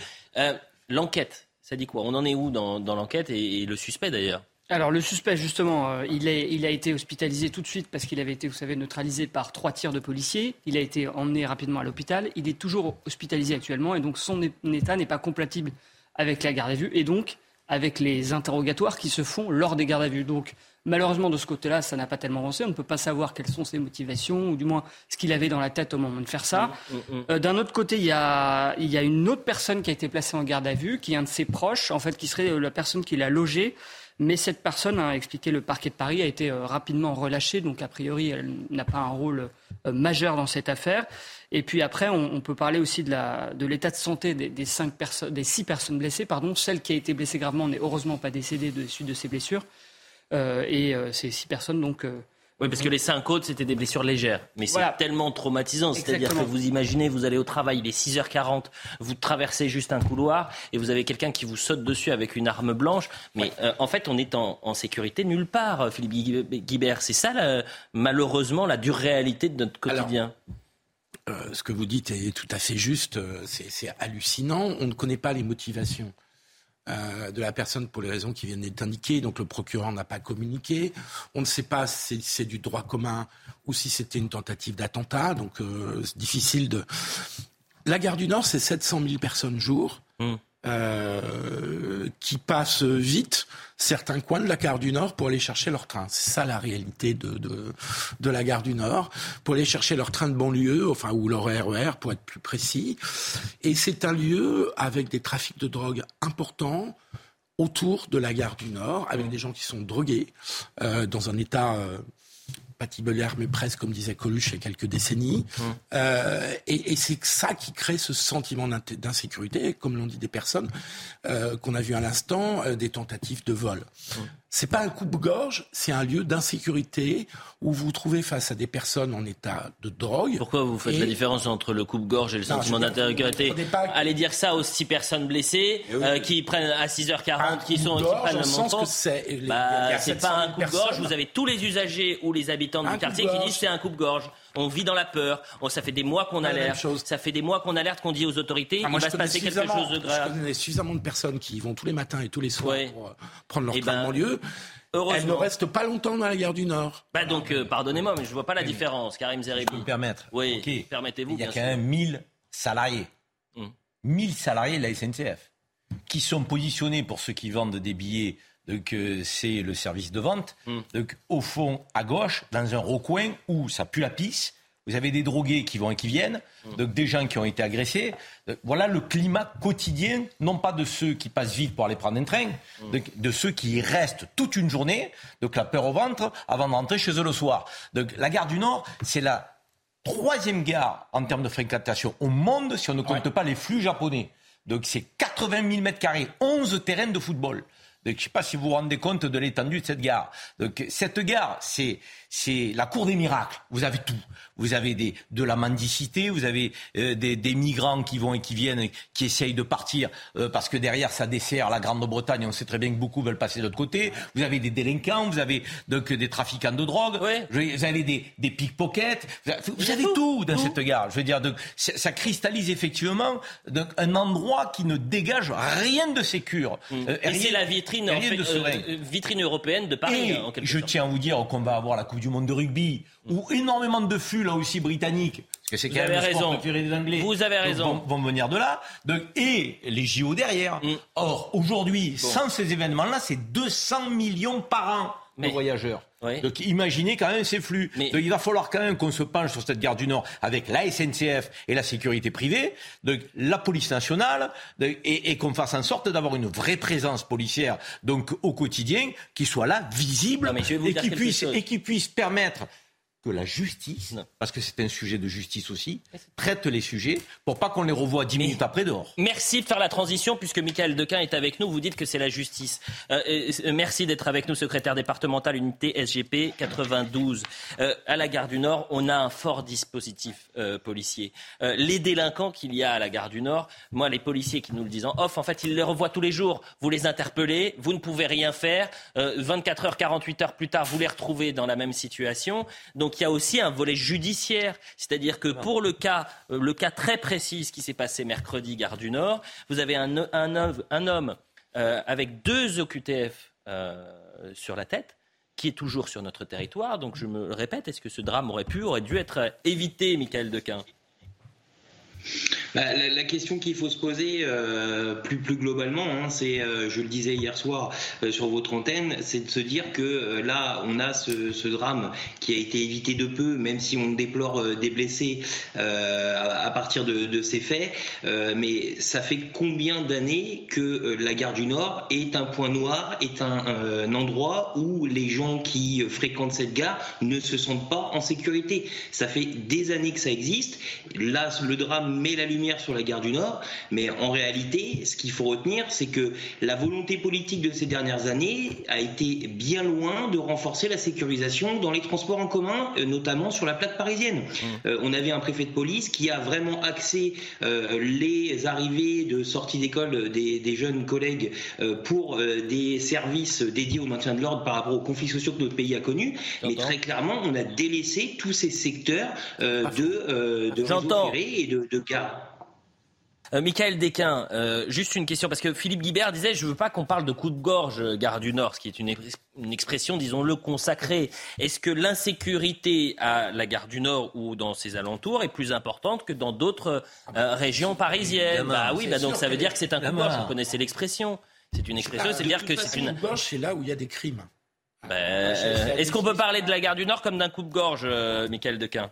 L'enquête, ça dit quoi? On en est où dans, l'enquête et, le suspect d'ailleurs? Alors le suspect, justement, euh, il, il, a été hospitalisé tout de suite parce qu'il avait été, vous savez, neutralisé par trois tirs de policiers. Il a été emmené rapidement à l'hôpital. Il est toujours hospitalisé actuellement et donc son état n'est pas compatible avec la garde à vue et donc avec les interrogatoires qui se font lors des gardes à vue. Donc malheureusement, de ce côté-là, ça n'a pas tellement avancé. On ne peut pas savoir quelles sont ses motivations ou du moins ce qu'il avait dans la tête au moment de faire ça. Mmh, mmh, mmh. Euh, d'un autre côté, il y, a, il y a une autre personne qui a été placée en garde à vue, qui est un de ses proches, en fait, qui serait la personne qui l'a logé mais cette personne, a expliqué le parquet de Paris, a été euh, rapidement relâchée, donc a priori, elle n'a pas un rôle euh, majeur dans cette affaire. Et puis après, on, peut parler aussi de l'état de, santé des, cinq des six personnes blessées. Pardon. Celle qui a été blessée gravement n'est heureusement pas décédée de suite de ces blessures. Euh, et ces six personnes, donc, oui, parce que les cinq autres, c'était des blessures légères. Mais c'est tellement traumatisant. C'est-à-dire que vous imaginez, vous allez au travail, il est 6h40, vous traversez juste un couloir et vous avez quelqu'un qui vous saute dessus avec une arme blanche. Mais euh, en fait, on est en, sécurité nulle part, euh, Philippe Guibert. C'est ça, malheureusement, la dure réalité de notre quotidien. Euh, ce que vous dites est tout à fait juste. C'est hallucinant. On ne connaît pas les motivations. Euh, de la personne pour les raisons qui viennent d'être indiquées. Donc le procureur n'a pas communiqué. On ne sait pas si c'est du droit commun ou si c'était une tentative d'attentat. Donc euh, c'est difficile de. La gare du Nord, c'est 700 000 personnes jour. Mmh. Euh, qui passent vite certains coins de la gare du Nord pour aller chercher leur train. C'est ça la réalité de, de, la gare du Nord, pour aller chercher leur train de banlieue, enfin, ou leur RER, e pour être plus précis. Et c'est un lieu avec des trafics de drogue importants autour de la gare du Nord, avec des gens qui sont drogués, euh, dans un état... Euh, patibulaire, mais presque, comme disait Coluche, il y a quelques décennies. Mmh. Euh, et, et c'est ça qui crée ce sentiment d'insécurité, comme l'ont dit des personnes euh, qu'on a vu à l'instant, euh, des tentatives de vol. Mmh. C'est pas un coupe-gorge, c'est un lieu d'insécurité où vous vous trouvez face à des personnes en état de drogue. Pourquoi vous faites la différence entre le coupe-gorge et le sentiment d'insécurité Allez dire ça aux six personnes blessées eh euh, qui prennent à 6h40, qui, sont, qui prennent le montant. Bah, c'est pas un coupe-gorge, vous avez tous les usagers ou les habitants du quartier qui disent c'est un coupe-gorge. On vit dans la peur. On, ça fait des mois qu'on alerte. Ça fait des mois qu'on alerte, qu'on dit aux autorités, ah, il va se passer quelque chose de grave. Je connais suffisamment de personnes qui y vont tous les matins et tous les soirs pour euh, prendre leur eh train ben, lieu. Heureusement. Elle ne reste pas longtemps dans la gare du Nord. Bah donc, euh, pardonnez-moi, mais je ne vois pas la différence, Karim Zeribi. Je peux me permettre. Oui, permettez-vous. Il y a quand même 1000 salariés. 1000 hum. salariés de la SNCF qui sont positionnés pour ceux qui vendent des billets. Donc, euh, c'est le service de vente. Hum. Donc, au fond, à gauche, dans un recoin où ça pue la pisse, vous avez des drogués qui vont et qui viennent, mm. donc des gens qui ont été agressés. Voilà le climat quotidien, non pas de ceux qui passent vite pour aller prendre un train, mm. de, ceux qui restent toute une journée, donc la peur au ventre, avant de rentrer chez eux le soir. Donc la gare du Nord, c'est la troisième gare en termes de fréquentation au monde si on ne compte pas les flux japonais. Donc c'est 80 000 mètres carrés, 11 terrains de football. Donc, je ne sais pas si vous vous rendez compte de l'étendue de cette gare. Donc, cette gare, c'est, c'est la cour des miracles. Vous avez tout. Vous avez des, de la mendicité, vous avez euh, des, des, migrants qui vont et qui viennent, qui essayent de partir euh, parce que derrière ça dessert la Grande-Bretagne. On sait très bien que beaucoup veulent passer de l'autre côté. Vous avez des délinquants, vous avez donc des trafiquants de drogue, vous avez des, des pickpockets. Vous avez, tout dans cette gare. Je veux dire, donc, ça cristallise effectivement donc, un endroit qui ne dégage rien de sécure. Mmh. Euh, et c'est la vitrine, en fait, vitrine européenne de Paris. en je tiens à vous dire qu'on va avoir la Coupe du Monde de rugby où énormément de flux là aussi britanniques, parce que c'est quand même sport préféré des Anglais. Vous avez raison. Vont, venir de là. Donc, et les JO derrière. Mm. Or, aujourd'hui, sans ces événements-là, c'est 200 millions par an de voyageurs. Donc imaginez quand même ces flux. Donc, il va falloir quand même qu'on se penche sur cette gare du Nord avec la SNCF et la sécurité privée, donc la police nationale, et, et qu'on fasse en sorte d'avoir une vraie présence policière donc au quotidien qui soit là, visible, et, qui puisse, et qui puisse permettre que la justice, parce que c'est un sujet de justice aussi, traite les sujets pour pas qu'on les revoie dix minutes après dehors. Merci de faire la transition puisque Michael Dequin est avec nous. Vous dites que c'est la justice. Euh, euh, merci d'être avec nous, secrétaire départemental unité SGP 92. Euh, à la gare du Nord, on a un fort dispositif policier. les délinquants qu'il y a à la gare du Nord, moi, les policiers qui nous le disent en off, en fait, ils les revoient tous les jours. Vous les interpellez, vous ne pouvez rien faire. 24 heures, 48 heures plus tard, vous les retrouvez dans la même situation. Donc donc il y a aussi un volet judiciaire, c'est-à-dire que pour le cas, euh, le cas très précis qui s'est passé mercredi, gare du Nord, vous avez un, homme euh, avec deux OQTF euh, sur la tête qui est toujours sur notre territoire. Donc je me répète, est-ce que ce drame aurait pu, aurait dû être évité, Michael Dequin? Bah, la, question qu'il faut se poser euh, plus, globalement, hein, c'est, euh, je le disais hier soir euh, sur votre antenne, c'est de se dire que là, on a ce, drame qui a été évité de peu, même si on déplore des blessés à, partir de, ces faits. mais ça fait combien d'années que la gare du Nord est un point noir, est un, endroit où les gens qui fréquentent cette gare ne se sentent pas en sécurité? Ça fait des années que ça existe. Là, le drame met la lumière sur la gare du Nord, mais en réalité, ce qu'il faut retenir, c'est que la volonté politique de ces dernières années a été bien loin de renforcer la sécurisation dans les transports en commun, euh, notamment sur la plaque parisienne. Mmh. Euh, on avait un préfet de police qui a vraiment axé euh, les arrivées de sortie d'école des, jeunes collègues pour des services dédiés au maintien de l'ordre par rapport aux conflits sociaux que notre pays a connus. Mais très clairement, on a délaissé tous ces secteurs de, de réseau et de, de euh, Michael Desquin, euh, juste une question, parce que Philippe Guibert disait je ne veux pas qu'on parle de coup de gorge, euh, gare du Nord, ce qui est une, expression, disons-le, consacrée. Est-ce que l'insécurité à la gare du Nord ou dans ses alentours est plus importante que dans d'autres régions parisiennes? Bah oui, bah donc ça veut dire que c'est un coup de gorge, vous connaissez l'expression. C'est une expression, c'est-à-dire que c'est une... gorge, c'est là où il y a des crimes. Ben, est-ce qu'on peut parler de la gare du Nord comme d'un coup de gorge, Michael Dequin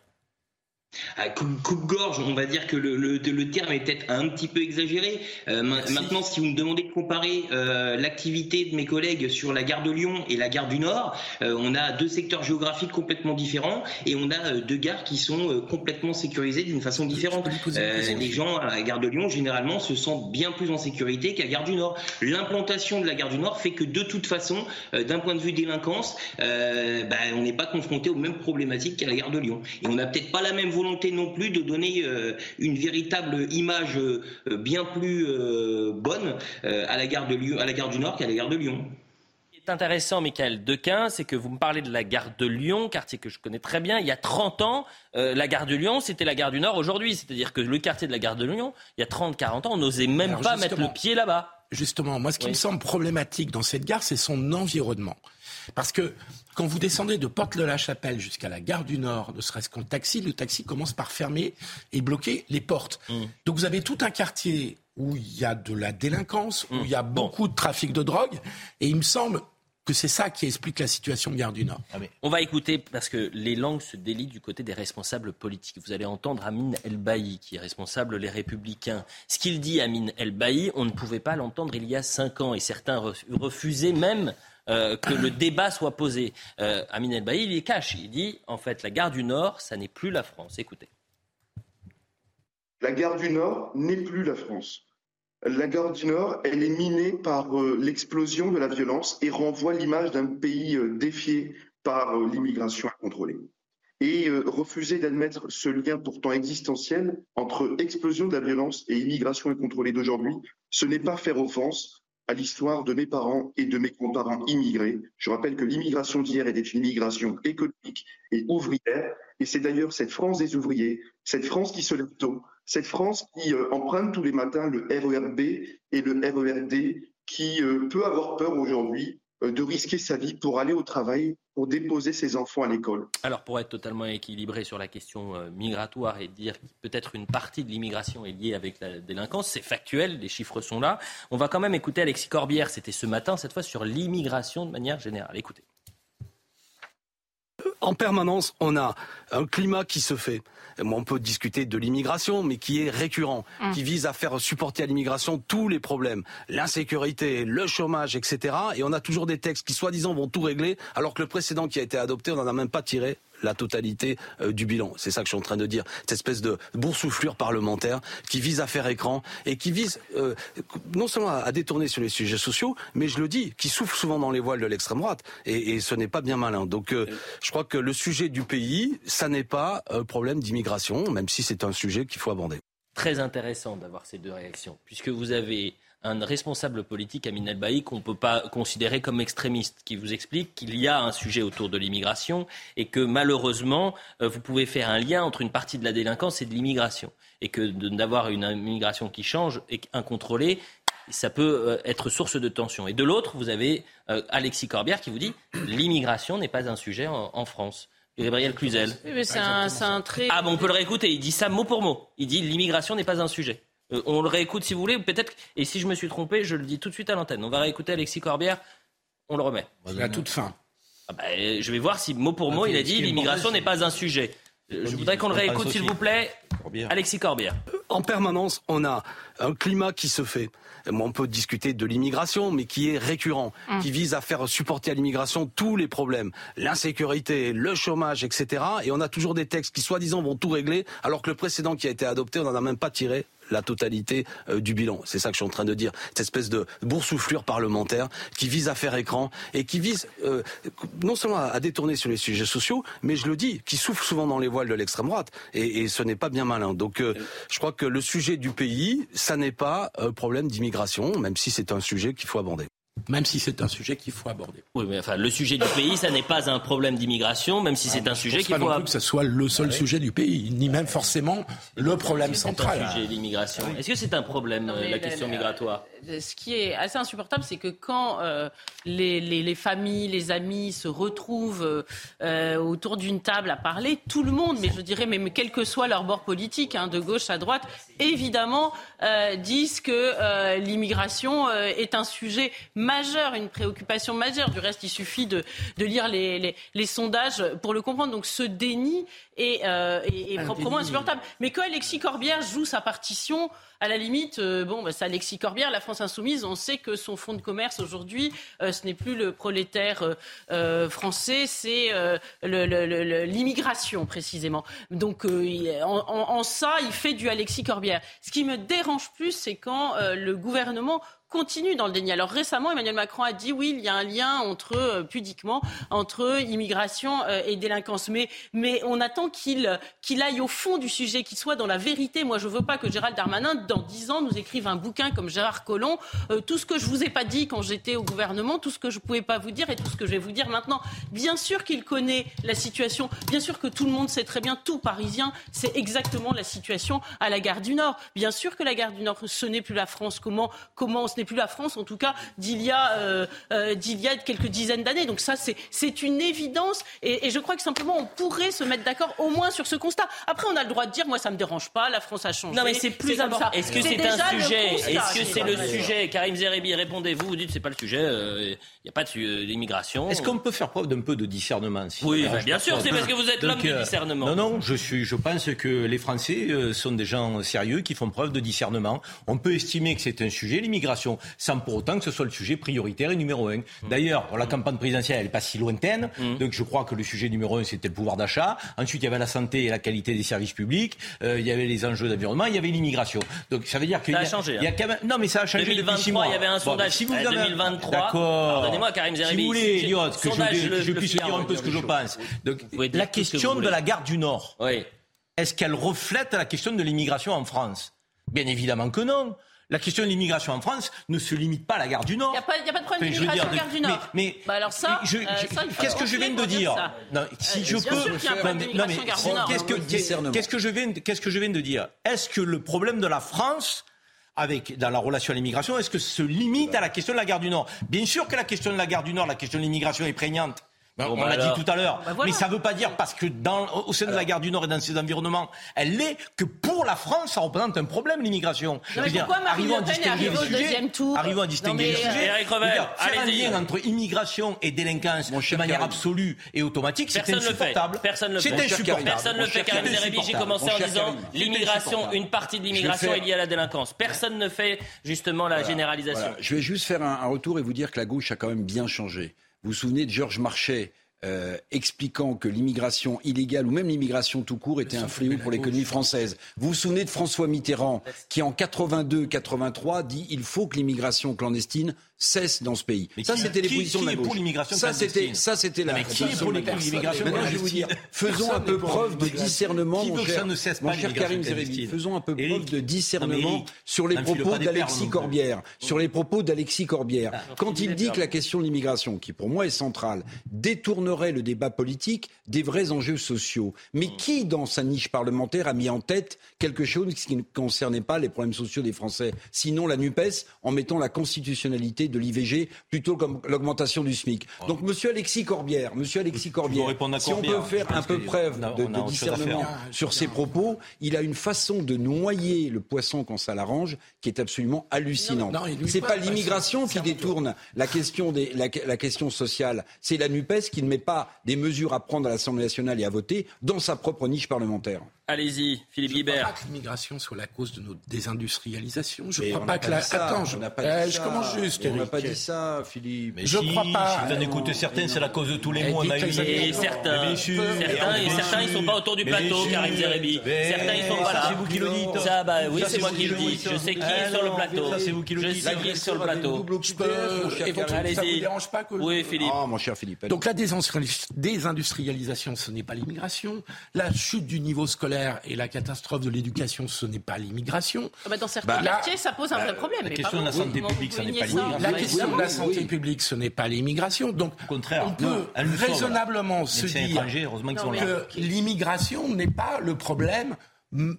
ah, coupe-gorge, on va dire que le, le, le terme est peut-être un petit peu exagéré. Euh, maintenant, si vous me demandez de comparer euh, l'activité de mes collègues sur la gare de Lyon et la gare du Nord, euh, on a deux secteurs géographiques complètement différents et on a deux gares qui sont complètement sécurisées d'une façon différente. les gens à la gare de Lyon, généralement, se sentent bien plus en sécurité qu'à la gare du Nord. L'implantation de la gare du Nord fait que de toute façon, d'un point de vue délinquance, bah, on n'est pas confronté aux mêmes problématiques qu'à la gare de Lyon. Et on n'a peut-être pas la même volonté non plus de donner euh, une véritable image euh, bien plus euh, bonne à la gare de Lyon, à la gare du Nord qu'à la gare de Lyon Ce qui est intéressant, Michael Dequin, c'est que vous me parlez de la gare de Lyon, quartier que je connais très bien. Il y a 30 ans, la gare de Lyon, c'était la gare du Nord aujourd'hui. C'est-à-dire que le quartier de la gare de Lyon, il y a 30-40 ans, on n'osait même pas mettre le pied là-bas. Justement, moi, ce qui me semble problématique dans cette gare, c'est son environnement. Parce que quand vous descendez de Porte-de-la-Chapelle jusqu'à la gare du Nord, ne serait-ce qu'en taxi, le taxi commence par fermer et bloquer les portes. Mmh. Donc vous avez tout un quartier où il y a de la délinquance, où mmh. il y a beaucoup de trafic de drogue, et il me semble que c'est ça qui explique la situation de Gare du Nord. Ah, on va écouter, parce que les langues se délient du côté des responsables politiques. Vous allez entendre Amin El Bailly, qui est responsable Les Républicains. Ce qu'il dit, Amin El Bailly, on ne pouvait pas l'entendre il y a cinq ans, et certains refusaient même euh, que le débat soit posé. Euh, Amin El Bailly, il cache. Il dit, en fait, la gare du Nord, ça n'est plus la France. Écoutez. La gare du Nord n'est plus la France. La gare du Nord, elle est minée par euh, l'explosion de la violence et renvoie l'image d'un pays défié par l'immigration incontrôlée. Et refuser d'admettre ce lien pourtant existentiel entre explosion de la violence et immigration incontrôlée d'aujourd'hui, ce n'est pas faire offense, à l'histoire de mes parents et de mes grands-parents immigrés. Je rappelle que l'immigration d'hier était une immigration économique et ouvrière. Et c'est d'ailleurs cette France des ouvriers, cette France qui se lève tôt, cette France qui euh, emprunte tous les matins le RERB et le RERD, qui euh, peut avoir peur aujourd'hui de risquer sa vie pour aller au travail, pour déposer ses enfants à l'école. Alors pour être totalement équilibré sur la question euh, migratoire et dire que peut-être une partie de l'immigration est liée avec la délinquance, c'est factuel, les chiffres sont là. On va quand même écouter Alexis Corbière, c'était ce matin, cette fois sur l'immigration de manière générale. Écoutez. En permanence, on a un climat qui se fait on peut discuter de l'immigration, mais qui est récurrent, mm. qui vise à faire supporter à l'immigration tous les problèmes, l'insécurité, le chômage, etc. Et on a toujours des textes qui, soi-disant, vont tout régler, alors que le précédent qui a été adopté, on n'en a même pas tiré la totalité euh, du bilan. C'est ça que je suis en train de dire. Cette espèce de boursouflure parlementaire qui vise à faire écran et qui vise euh, non seulement à, détourner sur les sujets sociaux, mais je le dis, qui souffle souvent dans les voiles de l'extrême droite. Et, ce n'est pas bien malin. Donc euh, je crois que le sujet du pays, ça n'est pas un problème d'immigration, même si c'est un sujet qu'il faut aborder. Très intéressant d'avoir ces deux réactions, puisque vous avez un responsable politique, Amin El qu'on ne peut pas considérer comme extrémiste, qui vous explique qu'il y a un sujet autour de l'immigration et que malheureusement, euh, vous pouvez faire un lien entre une partie de la délinquance et de l'immigration. Et que d'avoir une immigration qui change et incontrôlée, ça peut euh, être source de tension. Et de l'autre, vous avez euh, Alexis Corbière qui vous dit l'immigration n'est pas un sujet en, France. Gabriel Cluzel. c'est un, un trait. Ah bon, on peut le réécouter. Il dit ça mot pour mot. Il dit l'immigration n'est pas un sujet. Euh, on le réécoute si vous voulez, peut-être. Et si je me suis trompé, je le dis tout de suite à l'antenne. On va réécouter Alexis Corbière. On le remet. À toute fin. Ah bah, je vais voir si mot pour mot, il a dit l'immigration n'est pas un sujet. Je voudrais qu'on le réécoute, s'il vous plaît. Alexis Corbière. En permanence, on a un climat qui se fait. On peut discuter de l'immigration, mais qui est récurrent, hum. qui vise à faire supporter à l'immigration tous les problèmes, l'insécurité, le chômage, etc. Et on a toujours des textes qui, soi-disant, vont tout régler, alors que le précédent qui a été adopté, on n'en a même pas tiré la totalité euh, du bilan. C'est ça que je suis en train de dire. Cette espèce de boursouflure parlementaire qui vise à faire écran et qui vise euh, non seulement à, détourner sur les sujets sociaux, mais je le dis, qui souffle souvent dans les voiles de l'extrême droite. Et, ce n'est pas bien malin. Donc euh, je crois que le sujet du pays, ça n'est pas un problème d'immigration, même si c'est un sujet qu'il faut aborder même si c'est un sujet qu'il faut aborder. Oui, mais enfin, le sujet du pays, ça n'est pas un problème d'immigration, même si c'est un sujet qu'il faut aborder. que ce soit le seul sujet du pays, ni même forcément le problème central. Le sujet d'immigration. Est-ce que c'est un problème, la question migratoire? Ce qui est assez insupportable, c'est que quand euh, les, les, familles, les amis se retrouvent euh, autour d'une table à parler, tout le monde, mais je dirais même quel que soit leur bord politique, hein, de gauche à droite, évidemment, euh, disent que l'immigration est un sujet majeure, une préoccupation majeure. Du reste, il suffit de, lire les, sondages pour le comprendre. Donc ce déni est, euh, proprement insupportable. Mais quand Alexis Corbière joue sa partition, à la limite, euh, bon, bah, c'est Alexis Corbière, la France insoumise, on sait que son fonds de commerce aujourd'hui, euh, ce n'est plus le prolétaire français, c'est l'immigration précisément. Donc en, en, ça, il fait du Alexis Corbière. Ce qui me dérange plus, c'est quand le gouvernement continue dans le déni. Alors récemment, Emmanuel Macron a dit oui, il y a un lien entre, euh, pudiquement, entre immigration euh, et délinquance. Mais, mais on attend qu'il qu'il aille au fond du sujet, qu'il soit dans la vérité. Moi, je ne veux pas que Gérald Darmanin, dans dix ans, nous écrive un bouquin comme Gérard Collomb. Euh, tout ce que je vous ai pas dit quand j'étais au gouvernement, tout ce que je ne pouvais pas vous dire et tout ce que je vais vous dire maintenant. Bien sûr qu'il connaît la situation. Bien sûr que tout le monde sait très bien, tout Parisien, c'est exactement la situation à la gare du Nord. Bien sûr que la gare du Nord, ce n'est plus la France. Comment, comment n'est plus la France, en tout cas, d'il y, a, euh, euh, d'il y a quelques dizaines d'années. Donc ça, c'est, c'est une évidence. Et, je crois que simplement, on pourrait se mettre d'accord au moins sur ce constat. Après, on a le droit de dire, moi, ça me dérange pas, la France a changé. Non, mais c'est plus important. Est-ce que c'est, un sujet? Est-ce que c'est le sujet? Karim Zeribi, répondez-vous. Vous dites, c'est pas le sujet. Il euh, n'y a pas d'immigration. Est-ce qu'on peut faire preuve d'un peu de discernement Oui, bien sûr, c'est parce que vous êtes l'homme du discernement. Non, non, je, suis, je pense que les Français sont des gens sérieux qui font preuve de discernement. On peut estimer que c'est un sujet, l'immigration sans pour autant que ce soit le sujet prioritaire et numéro un. Mm. D'ailleurs, la campagne présidentielle, elle n'est pas si lointaine, mm. donc je crois que le sujet numéro un, c'était le pouvoir d'achat. Ensuite, il y avait la santé et la qualité des services publics, euh, il y avait les enjeux d'environnement, il y avait l'immigration. Donc ça veut dire qu'il ça a, changé. Il y a quand même... Non, mais ça a changé 2023, depuis six mois. il y avait un sondage. si vous avez... 2023. D'accord. Pardonnez-moi, Karim Zeribi. Si vous voulez, Eliott, que je, je puisse dire un peu ce que je pense. Donc, la question de la gare du Nord. Oui. Est-ce qu'elle reflète la question de l'immigration en France? Bien évidemment que non. La question de l'immigration en France ne se limite pas à la gare du Nord. Il n'y a, pas de problème d'immigration à la gare du Nord. Mais, bah alors ça, euh, qu'est-ce que je viens de dire non, Si euh, je peux, qu'est-ce que je viens, qu'est-ce que je viens de dire Est-ce que le problème de la France avec, dans la relation à l'immigration, est-ce que se limite à la question de la gare du Nord? Bien sûr que la question de la gare du Nord, la question de l'immigration est prégnante. Bah, on l'a dit tout à l'heure. Bah, Mais ça ne veut pas dire parce que dans, au sein de la gare du Nord et dans ses environnements, elle l'est, que pour la France, ça représente un problème, l'immigration. Arrivons à distinguer les sujets. Arrivons à distinguer les sujets. Faire un lien entre immigration et délinquance de manière absolue et automatique, c'est insupportable. Personne ne le fait. C'est insupportable. Personne ne le fait. Karim Zeribi, j'ai commencé en disant l'immigration, une partie de l'immigration est liée à la délinquance. Personne ne fait justement la généralisation. Je vais juste faire un retour et vous dire que la gauche a quand même bien changé. Vous vous souvenez de Georges Marchais euh, expliquant que l'immigration illégale ou même l'immigration tout court était un fléau pour l'économie française. Vous vous souvenez de François Mitterrand qui en 82-83 dit il faut que l'immigration clandestine cesse dans ce pays. Ça, c'était les positions de la gauche. Pour l'immigration ça, c'était, ça, c'était la. Mais qui est pour l'immigration Maintenant, je vais vous dire, faisons un peu preuve de discernement, mon cher, mon cher Karim Zerébi. Faisons un peu preuve de discernement sur les propos d'Alexis Corbière, sur les propos d'Alexis Corbière. Quand il dit que la question de l'immigration, qui pour moi est centrale, détournerait le débat politique des vrais enjeux sociaux. Mais qui, dans sa niche parlementaire, a mis en tête quelque chose qui ne concernait pas les problèmes sociaux des Français, sinon la Nupes, en mettant la constitutionnalité de l'IVG plutôt comme l'augmentation du SMIC. Donc Monsieur Alexis Corbière, Monsieur Alexis Corbière, si on peut faire un peu preuve de, discernement sur ses propos, il a une façon de noyer le poisson quand ça l'arrange qui est absolument hallucinante. C'est pas l'immigration qui détourne la question la question sociale, c'est la Nupes qui ne met pas des mesures à prendre à l'Assemblée nationale et à voter dans sa propre niche parlementaire. Allez-y, Philippe Guibert. Je ne crois pas que l'immigration soit la cause de notre désindustrialisation. Je ne crois pas que la. Attends, je, eh, je commence juste. On n'a pas dit ça, Philippe. Mais je ne crois pas. Si vous en écoutez certains, c'est la cause de tous les eh, mots. On a et certains, et certains, ils ne sont pas autour du plateau, Karim Zeribi. Certains, ils ne sont pas là. C'est vous qui le dites. Ça, bah oui, c'est moi qui le dis. Je sais qui est sur le plateau. Ça, c'est vous qui le dites. Je sais qui est sur le plateau. Ça ne vous dérange pas que. Oui, Philippe. Ah, mon cher Philippe. Donc la désindustrialisation, ce n'est pas l'immigration. La chute du niveau scolaire et la catastrophe de l'éducation, ce n'est pas l'immigration. Ah bah, dans certains bah, quartiers, ça pose un vrai problème. La question de la santé publique, ce n'est pas l'immigration. La question de la santé publique, ce n'est pas l'immigration. Donc, Au contraire, on peut raisonnablement se dire que l'immigration n'est pas le problème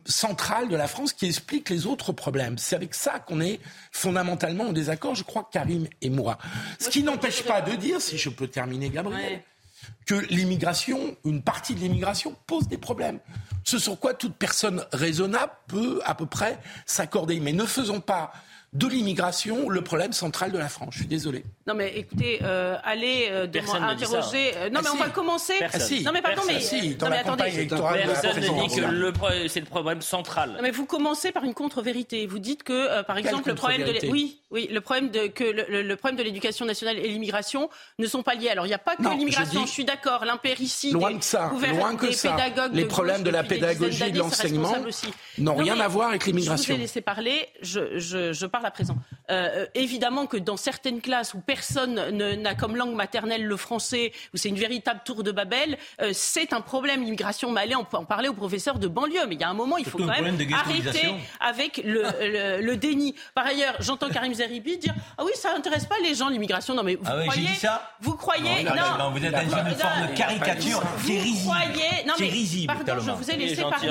central de la France qui explique les autres problèmes. C'est avec ça qu'on est fondamentalement en désaccord, je crois, Karim et moi. Ce qui n'empêche pas de dire, si je peux terminer, Gabriel que l'immigration, une partie de l'immigration, pose des problèmes. Ce sur quoi toute personne raisonnable peut à peu près s'accorder. Mais ne faisons pas de l'immigration le problème central de la France. Je suis désolé. Non mais écoutez, euh, allez euh, interroger. Euh, non ah, mais on va commencer. Ah, non mais pardon mais. Non, mais attendez. Personne ne dit que c'est le problème central. Non mais vous commencez par une contre-vérité. Vous dites que euh, par exemple le problème de oui oui le problème de que le, problème de l'éducation nationale et l'immigration ne sont pas liés. Alors il n'y a pas que l'immigration. Je, suis d'accord. L'impéricide. Loin que ça. Les problèmes de la pédagogie, de l'enseignement n'ont rien à voir avec l'immigration. Je vous ai laissé parler. Je parle à présent. Euh, euh, évidemment que dans certaines classes où personne n'a comme langue maternelle le français, où c'est une véritable tour de Babel, euh, c'est un problème l'immigration. Mais on peut en parler aux professeurs de banlieue. Mais il y a un moment, il faut quand même arrêter avec le, ah. le, le, déni. Par ailleurs, j'entends Karim Zeribi dire ah oui, ça intéresse pas les gens l'immigration. Non mais vous ah croyez ça Vous croyez non, non, vous êtes dans une forme de caricature. Vous croyez Non mais pardon, je vous ai laissé parler.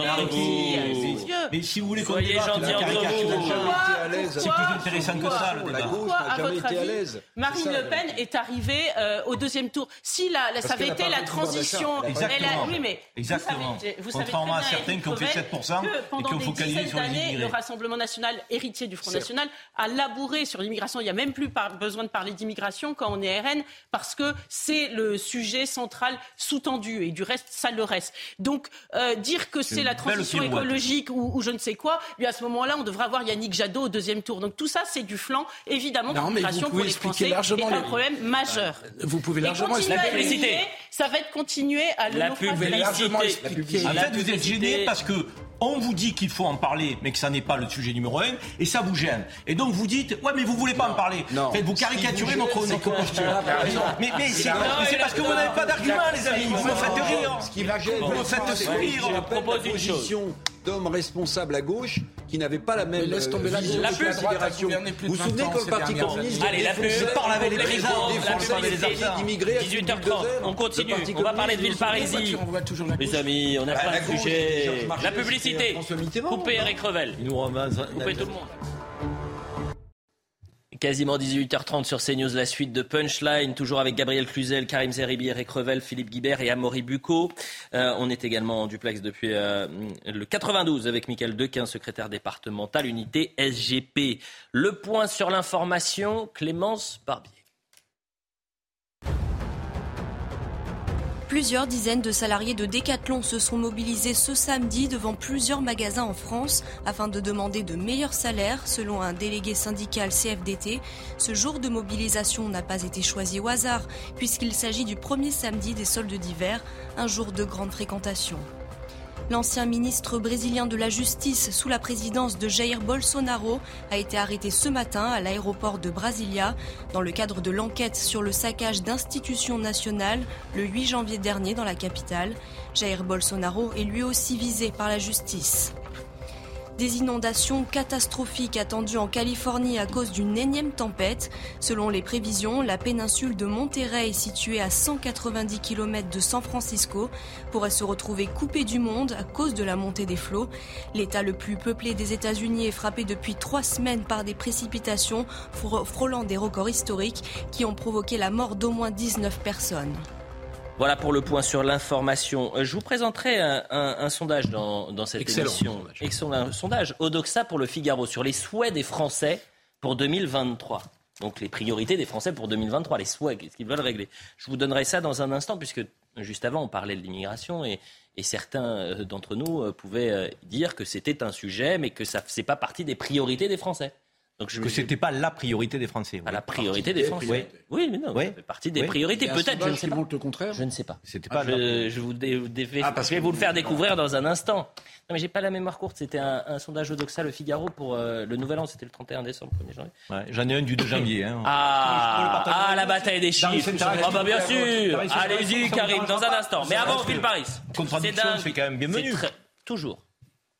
Mais si vous voulez qu'on débatte, la caricature, c'est plus intéressant que ça, la gauche n'a jamais été à. Marine ça, Le Pen est arrivée euh, au deuxième tour. Si la, la ça avait été la transition, elle a, oui, mais Exactement. Vous savez, vous Contrairement à certains qui ont fait 7% et qui ont focalisé sur les immigrés. Le Rassemblement national, héritier du Front national, a labouré sur l'immigration. Il n'y a même plus besoin de parler d'immigration quand on est RN, parce que c'est le sujet central sous-tendu. Et du reste, ça le reste. Donc, euh, dire que c'est la transition écologique ou, ou, je ne sais quoi, eh lui, à ce moment-là, on devrait avoir Yannick Jadot au deuxième tour. Donc, tout ça, c'est du flanc, évidemment, non, l'immigration pour les largement est un les... problème majeur. Bah, vous pouvez largement expliquer. Ça va être continuer à le la publicité. largement expliquer. En fait, vous êtes gêné parce que on vous dit qu'il faut en parler, mais que ça n'est pas le sujet numéro un, et ça vous gêne. Et donc vous dites, ouais, mais vous voulez pas en parler. Non. Vous caricaturez si vous notre, posture. Mais, mais c'est parce que vous n'avez pas d'argument, les amis. Vous me faites rire. Vous me faites sourire. Je propose une chose d'hommes responsables à gauche qui n'avaient pas la même laisse tomber euh, la, vision. Vous vous souvenez quand le Parti communiste Allez, la pub, parle avec les paysans, la pub, les 18h30, on continue, on va parler de Villeparisis. Les amis, on a bah, plein de sujets. La publicité, coupez Eric Revel, tout le monde. Quasiment 18h30 sur CNews, la suite de Punchline, toujours avec Gabriel Cluzel, Karim Zeribi, Eric Revel, Philippe Guibert et Amaury Bucco. Euh, on est également en duplex depuis euh, le 92 avec Michael Dequin, secrétaire départemental, unité SGP. Le point sur l'information, Clémence Barbier. Plusieurs dizaines de salariés de Decathlon se sont mobilisés ce samedi devant plusieurs magasins en France afin de demander de meilleurs salaires, selon un délégué syndical CFDT. Ce jour de mobilisation n'a pas été choisi au hasard, puisqu'il s'agit du premier samedi des soldes d'hiver, un jour de grande fréquentation. L'ancien ministre brésilien de la Justice sous la présidence de Jair Bolsonaro a été arrêté ce matin à l'aéroport de Brasilia dans le cadre de l'enquête sur le saccage d'institutions nationales le 8 janvier dernier dans la capitale. Jair Bolsonaro est lui aussi visé par la justice. Des inondations catastrophiques attendues en Californie à cause d'une énième tempête. Selon les prévisions, la péninsule de Monterey, située à 190 km de San Francisco, pourrait se retrouver coupée du monde à cause de la montée des flots. L'État le plus peuplé des États-Unis est frappé depuis trois semaines par des précipitations frôlant des records historiques qui ont provoqué la mort d'au moins 19 personnes. Voilà pour le point sur l'information. Euh, je vous présenterai un, sondage dans, cette Excellent émission. Sondage. Excellent sondage. Odoxa pour le Figaro sur les souhaits des Français pour 2023. Donc les priorités des Français pour 2023, les souhaits, ce qu'ils veulent régler? Je vous donnerai ça dans un instant, puisque juste avant, on parlait de l'immigration et, et certains euh, d'entre nous euh, pouvaient dire que c'était un sujet, mais que ça ne faisait pas partie des priorités des Français. Donc je, que ce n'était pas la priorité des Français. À la priorité des Français. Oui. oui, mais non, ça fait partie des priorités. Peut-être, je ne sais pas. le contraire. Je ne sais pas. C'était pas. je, je, vous ah, je vais vous le faire découvrir dans un instant. Non, mais j'ai pas la mémoire courte. C'était un, un, sondage Odoxa, le Figaro, pour euh, le Nouvel An. C'était le 31 décembre, 1er janvier. Ouais, J'en ai un du 2 janvier. Hein. Ah, ah, la bataille des chiffres. Ah, bah, bien sûr. Allez-y, Karim, dans un instant. Mais avant, Phil Paris. Contradiction, c'est quand même bienvenu. Toujours.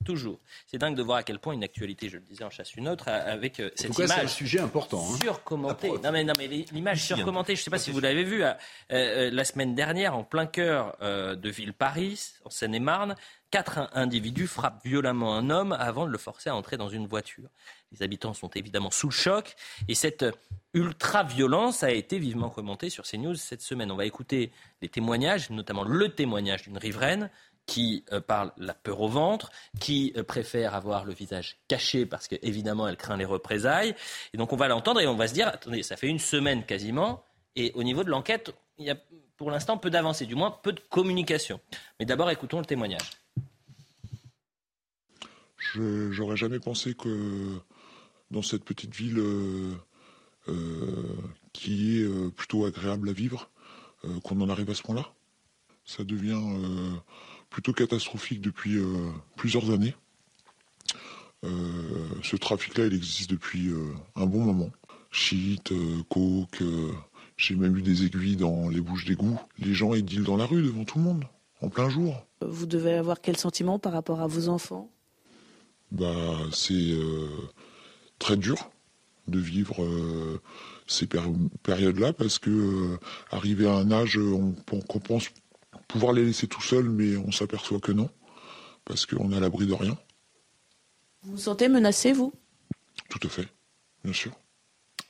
Toujours. C'est dingue de voir à quel point une actualité, je le disais, en chasse une autre, avec euh, cette en tout cas, image. un sujet important. Hein. Surcommentée. Non mais, non, mais l'image surcommentée, je ne sais pas si vous l'avez vu, euh, euh, la semaine dernière, en plein cœur de ville Paris, en Seine-et-Marne, quatre individus frappent violemment un homme avant de le forcer à entrer dans une voiture. Les habitants sont évidemment sous le choc et cette ultra-violence a été vivement commentée sur CNews cette semaine. On va écouter les témoignages, notamment le témoignage d'une riveraine qui euh, parle la peur au ventre, qui euh, préfère avoir le visage caché parce qu'évidemment elle craint les représailles. Et donc on va l'entendre et on va se dire, attendez, ça fait une semaine quasiment, et au niveau de l'enquête, il y a pour l'instant peu d'avancée, du moins peu de communication. Mais d'abord écoutons le témoignage. J'aurais jamais pensé que dans cette petite ville euh, qui est plutôt agréable à vivre, qu'on en arrive à ce point-là. Ça devient plutôt catastrophique depuis euh, plusieurs années. Euh, ce trafic-là, il existe depuis euh, un bon moment. Shit, coke, j'ai même eu des aiguilles dans les bouches d'égout. Les gens, ils dealent dans la rue devant tout le monde, en plein jour. Vous devez avoir quel sentiment par rapport à vos enfants? Bah, c'est très dur de vivre ces périodes-là parce que arrivé à un âge, on, on pense pouvoir les laisser tout seuls, mais on s'aperçoit que non, parce qu'on est à l'abri de rien. Vous vous sentez menacé, vous? Tout à fait, bien sûr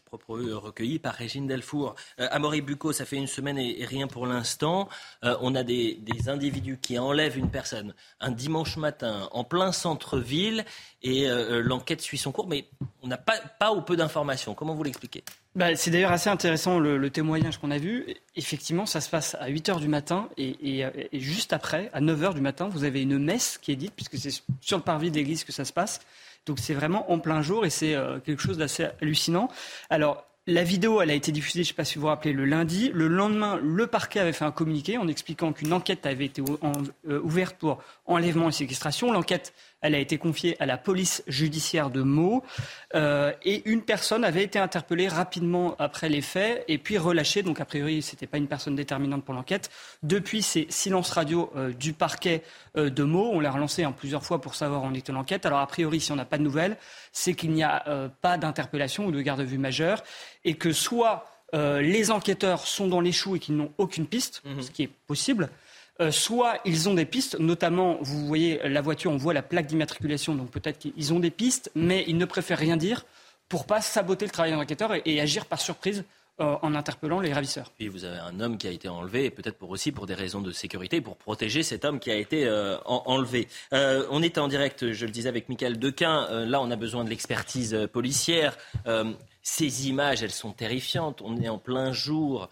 propre recueilli par Régine Delfour. Euh, Amaury Bucco, ça fait une semaine et, rien pour l'instant. Euh, on a des, individus qui enlèvent une personne un dimanche matin en plein centre-ville et euh, l'enquête suit son cours, mais on n'a pas, pas ou peu d'informations. Comment vous l'expliquez? Bah, c'est d'ailleurs assez intéressant le, témoignage qu'on a vu. Effectivement, ça se passe à 8 h du matin et, et, juste après, à 9 h du matin, vous avez une messe qui est dite, puisque c'est sur le parvis de l'église que ça se passe. Donc c'est vraiment en plein jour et c'est euh, quelque chose d'assez hallucinant. Alors la vidéo, elle a été diffusée, je ne sais pas si vous vous rappelez, le lundi. Le lendemain, le parquet avait fait un communiqué en expliquant qu'une enquête avait été euh, ouverte pour enlèvement et séquestration. L'enquête, elle a été confiée à la police judiciaire de Meaux. Euh, et une personne avait été interpellée rapidement après les faits et puis relâchée. Donc, a priori, ce n'était pas une personne déterminante pour l'enquête. Depuis ces silences radio euh, du parquet de Meaux, on l'a relancé en plusieurs fois pour savoir en était l'enquête. Alors, a priori, si on n'a pas de nouvelles, c'est qu'il n'y a pas d'interpellation ou de garde à vue majeure et que soit les enquêteurs sont dans les choux et qu'ils n'ont aucune piste, mhm. ce qui est possible, euh, soit ils ont des pistes, notamment, vous voyez la voiture, on voit la plaque d'immatriculation, donc peut-être qu'ils ont des pistes, mais ils ne préfèrent rien dire pour pas saboter le travail d'enquêteur et, et agir par surprise euh, en interpellant les ravisseurs. Et vous avez un homme qui a été enlevé, peut-être pour aussi pour des raisons de sécurité, pour protéger cet homme qui a été euh, enlevé. on est en direct, je le disais avec Michael Dequin. là, on a besoin de l'expertise policière. ces images, elles sont terrifiantes. On est en plein jour.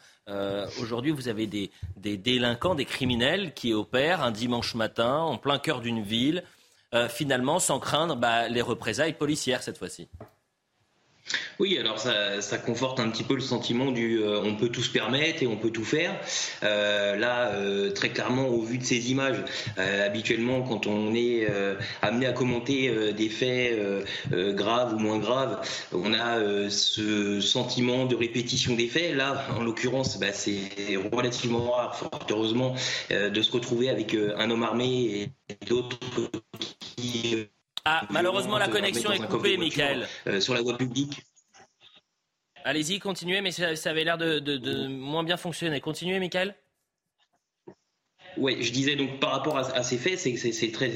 Aujourd'hui, vous avez des, délinquants, des criminels qui opèrent un dimanche matin en plein cœur d'une ville, finalement sans craindre bah, les représailles policières cette fois-ci. Oui, alors ça, ça, conforte un petit peu le sentiment du euh, on peut tout se permettre et on peut tout faire. Euh, là, euh, très clairement, au vu de ces images, habituellement, quand on est amené à commenter des faits graves ou moins graves, on a ce sentiment de répétition des faits. Là, en l'occurrence, bah, c'est relativement rare, fort heureusement, de se retrouver avec un homme armé et d'autres qui ah, malheureusement, la connexion est coupée, Michael. Euh, sur la voie publique. Allez-y, continuez, mais ça, avait l'air de, de, moins bien fonctionner. Continuez, Michael. Ouais, je disais donc par rapport à, ces faits, c'est très,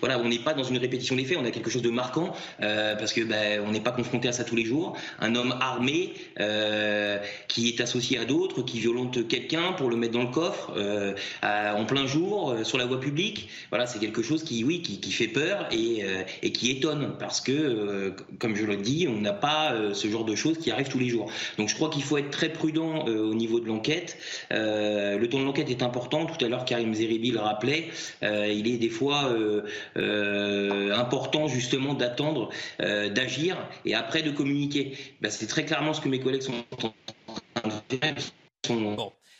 voilà, on n'est pas dans une répétition des faits, on a quelque chose de marquant euh, parce que ben, on n'est pas confronté à ça tous les jours. Un homme armé euh, qui est associé à d'autres, qui violente quelqu'un pour le mettre dans le coffre euh, en plein jour sur la voie publique. Voilà, c'est quelque chose qui, oui, qui, fait peur et, et, qui étonne parce que, comme je le dis, on n'a pas ce genre de choses qui arrivent tous les jours. Donc je crois qu'il faut être très prudent au niveau de l'enquête. le temps de l'enquête est important. Tout à l'heure Karim Zeribi le rappelait, euh, il est des fois euh, euh, important justement d'attendre, d'agir et après de communiquer. Ben, c'est très clairement ce que mes collègues sont en train de faire.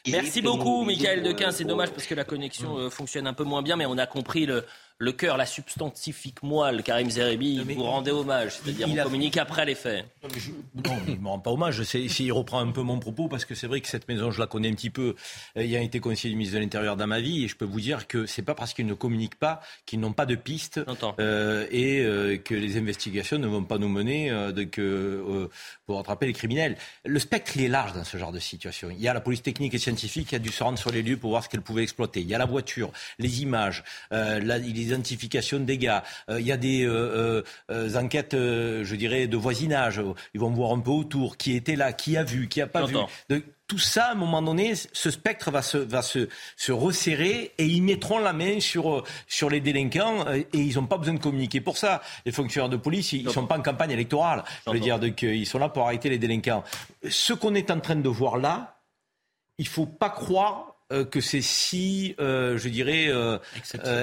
Merci beaucoup, Michael Dequin. C'est dommage parce que la connexion fonctionne un peu moins bien, mais on a compris le, le cœur, la substantifique moelle, Karim Zerebi, vous rendez hommage, c'est-à-dire on communique après les faits. Non, il ne me rend pas hommage. Il reprend un peu mon propos parce que c'est vrai que cette maison, je la connais un petit peu. Il a été conseiller du ministre de l'Intérieur dans ma vie et je peux vous dire que c'est pas parce qu'ils ne communiquent pas qu'ils n'ont pas de pistes euh, et euh, que les investigations ne vont pas nous mener euh, de, que, pour attraper les criminels. Le spectre, il est large dans ce genre de situation. Il y a la police technique et scientifique qui a dû se rendre sur les lieux pour voir ce qu'elle pouvait exploiter. Il y a la voiture, les images, il l'identification des gars. Euh, il y a des euh, euh, enquêtes, je dirais, de voisinage. Ils vont voir un peu autour qui était là, qui a vu, qui n'a pas vu. tout ça, à un moment donné, ce spectre va se, va se, se resserrer et ils mettront la main sur, sur les délinquants et ils n'ont pas besoin de communiquer pour ça. Les fonctionnaires de police, ils ne sont pas en campagne électorale. Je veux dire, donc, ils sont là pour arrêter les délinquants. Ce qu'on est en train de voir là, il ne faut pas croire que c'est si, euh, je dirais, euh,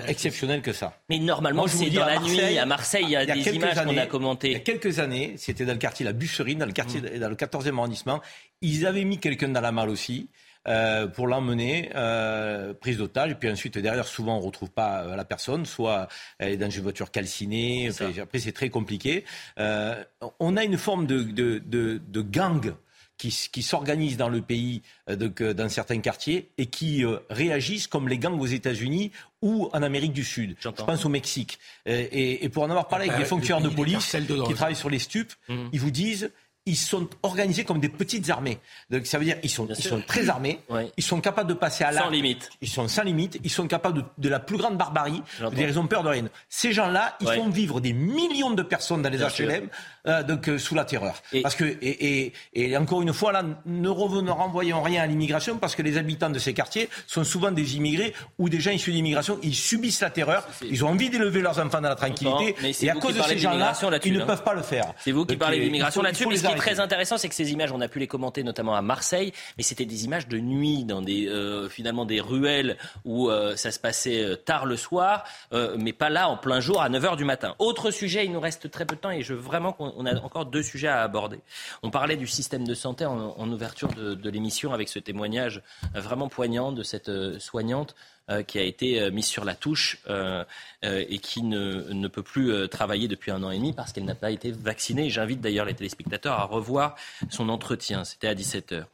exceptionnel. que ça. Mais normalement, c'est dans la nuit. À Marseille, il y a, des images qu'on a commentées. Il y a quelques années, c'était dans le quartier La Busserine, dans le quartier, mm. dans le 14e arrondissement. Ils avaient mis quelqu'un dans la malle aussi. pour l'emmener, prise d'otage. Et puis ensuite, derrière, souvent, on ne retrouve pas la personne. Soit elle est dans une voiture calcinée. après, c'est très compliqué. on a une forme de, de, de, de gang qui, s'organisent dans le pays, euh, dans certains quartiers, et qui euh, réagissent comme les gangs aux États-Unis ou en Amérique du Sud. Je pense au Mexique. Et, pour en avoir parlé avec des fonctionnaires de police qui travaillent sur les stupes, mmh. ils vous disent ils sont organisés comme des petites armées. Donc ça veut dire ils sont, ils sont très armés, ils sont capables de passer à l'arme. Sans limite. Ils sont sans limite, ils sont capables de, la plus grande barbarie. Ils ont peur de rien. Ces gens-là, ils font vivre des millions de personnes dans les HLM euh, donc, euh, sous la terreur. Parce que, et, et, encore une fois, là, ne revenons, renvoyons rien à l'immigration parce que les habitants de ces quartiers sont souvent des immigrés ou des gens issus d'immigration. Ils subissent la terreur, ils ont envie d'élever leurs enfants dans la tranquillité. et à cause de ces gens-là, ils ne hein. peuvent pas le faire. C'est vous qui parlez d'immigration là-dessus très intéressant, c'est que ces images, on a pu les commenter notamment à Marseille, mais c'était des images de nuit, dans des, euh, finalement des ruelles où euh, ça se passait euh, tard le soir, mais pas là en plein jour à 9h du matin. Autre sujet, il nous reste très peu de temps et je veux vraiment qu'on a encore deux sujets à aborder. On parlait du système de santé en, ouverture de, l'émission avec ce témoignage vraiment poignant de cette soignante euh, qui a été euh, mise sur la touche euh, et qui ne, ne, peut plus travailler depuis un an et demi parce qu'elle n'a pas été vaccinée. J'invite d'ailleurs les téléspectateurs à revoir son entretien. C'était à 17h.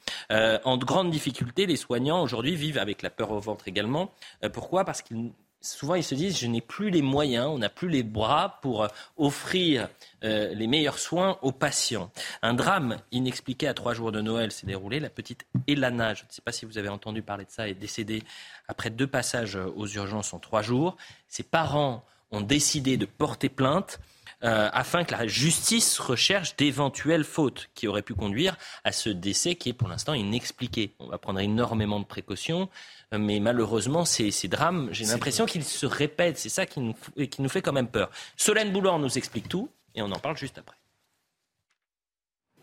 en grande difficulté, les soignants aujourd'hui vivent avec la peur au ventre également. pourquoi? Parce qu'ils souvent ils se disent je n'ai plus les moyens, on n'a plus les bras pour euh, offrir euh, les meilleurs soins aux patients. Un drame inexpliqué à trois jours de Noël s'est déroulé. La petite Elana, je ne sais pas si vous avez entendu parler de ça, est décédée après deux passages aux urgences en trois jours. Ses parents ont décidé de porter plainte. Euh, afin que la justice recherche d'éventuelles fautes qui auraient pu conduire à ce décès qui est pour l'instant inexpliqué. On va prendre énormément de précautions mais malheureusement, ces, drames, j'ai l'impression qu'ils se répètent. C'est ça qui nous, qui nous fait quand même peur. Solène Boulan nous explique tout et on en parle juste après.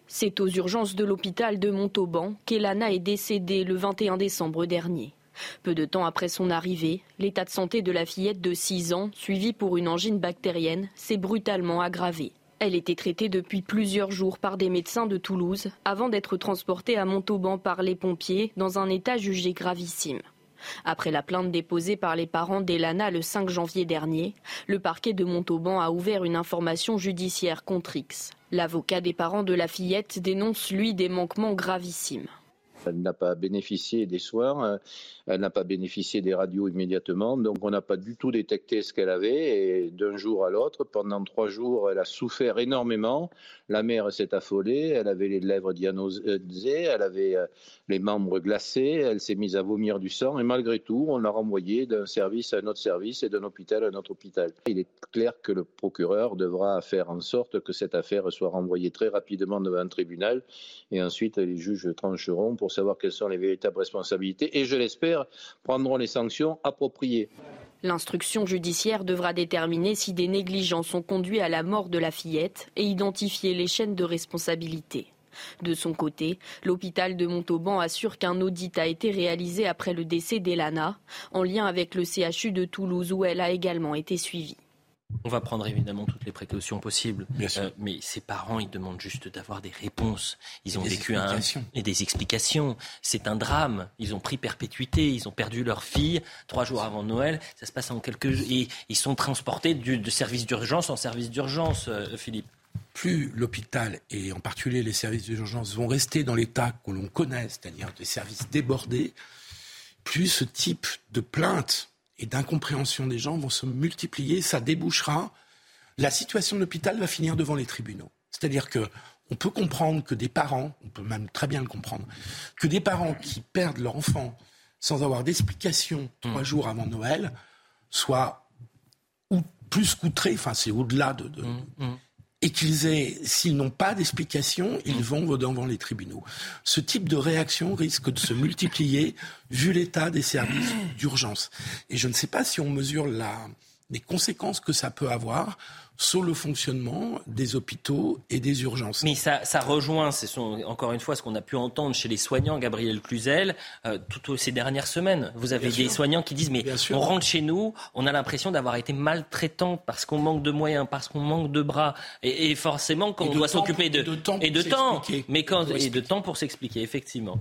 C'est aux urgences de l'hôpital de Montauban qu'Elana est décédée le 21 décembre dernier. Peu de temps après son arrivée, l'état de santé de la fillette de 6 ans, suivie pour une angine bactérienne, s'est brutalement aggravé. Elle était traitée depuis plusieurs jours par des médecins de Toulouse avant d'être transportée à Montauban par les pompiers dans un état jugé gravissime. Après la plainte déposée par les parents d'Elana le 5 janvier dernier, le parquet de Montauban a ouvert une information judiciaire contre X. L'avocat des parents de la fillette dénonce, lui, des manquements gravissimes. Elle n'a pas bénéficié des soins, euh, elle n'a pas bénéficié des radios immédiatement, donc on n'a pas du tout détecté ce qu'elle avait. Et d'un jour à l'autre, pendant trois jours, elle a souffert énormément. La mère s'est affolée, elle avait les lèvres dianosées, elle avait euh, les membres glacés, elle s'est mise à vomir du sang, et malgré tout, on l'a renvoyée d'un service à un autre service et d'un hôpital à un autre hôpital. Il est clair que le procureur devra faire en sorte que cette affaire soit renvoyée très rapidement devant un tribunal, et ensuite les juges trancheront pour savoir quelles sont les véritables responsabilités et, je l'espère, prendront les sanctions appropriées. L'instruction judiciaire devra déterminer si des négligences ont conduit à la mort de la fillette et identifier les chaînes de responsabilité. De son côté, l'hôpital de Montauban assure qu'un audit a été réalisé après le décès d'Elana, en lien avec le CHU de Toulouse où elle a également été suivie. On va prendre évidemment toutes les précautions possibles. Euh, mais ces parents, ils demandent juste d'avoir des réponses. Ils ont des vécu un et des explications. C'est un drame. Ils ont pris perpétuité. Ils ont perdu leur fille trois jours avant Noël. Ça se passe en quelques et ils sont transportés du, de service d'urgence en service d'urgence, euh, Philippe. Plus l'hôpital et en particulier les services d'urgence vont rester dans l'état que l'on connaît, c'est-à-dire des services débordés, plus ce type de plainte et d'incompréhension des gens vont se multiplier, ça débouchera. La situation de l'hôpital va finir devant les tribunaux. C'est-à-dire que on peut comprendre que des parents, on peut même très bien le comprendre, que des parents qui perdent leur enfant sans avoir d'explication trois mmh. jours avant Noël soient ou plus qu'outrés, enfin c'est au-delà de, de mmh, mmh et qu'ils aient, s'ils n'ont pas d'explication, ils vont devant les tribunaux. Ce type de réaction risque de se multiplier vu l'état des services d'urgence. Et je ne sais pas si on mesure la, les conséquences que ça peut avoir sur le fonctionnement des hôpitaux et des urgences. Mais ça, ça rejoint, c'est encore une fois ce qu'on a pu entendre chez les soignants, Gabriel Cluzel, euh, toutes ces dernières semaines. Vous avez des soignants qui disent mais on rentre chez nous, on a l'impression d'avoir été maltraitant parce qu'on manque de moyens, parce qu'on manque de bras, et, forcément qu'on doit s'occuper de, de, temps et de temps, mais quand et de temps pour s'expliquer, effectivement.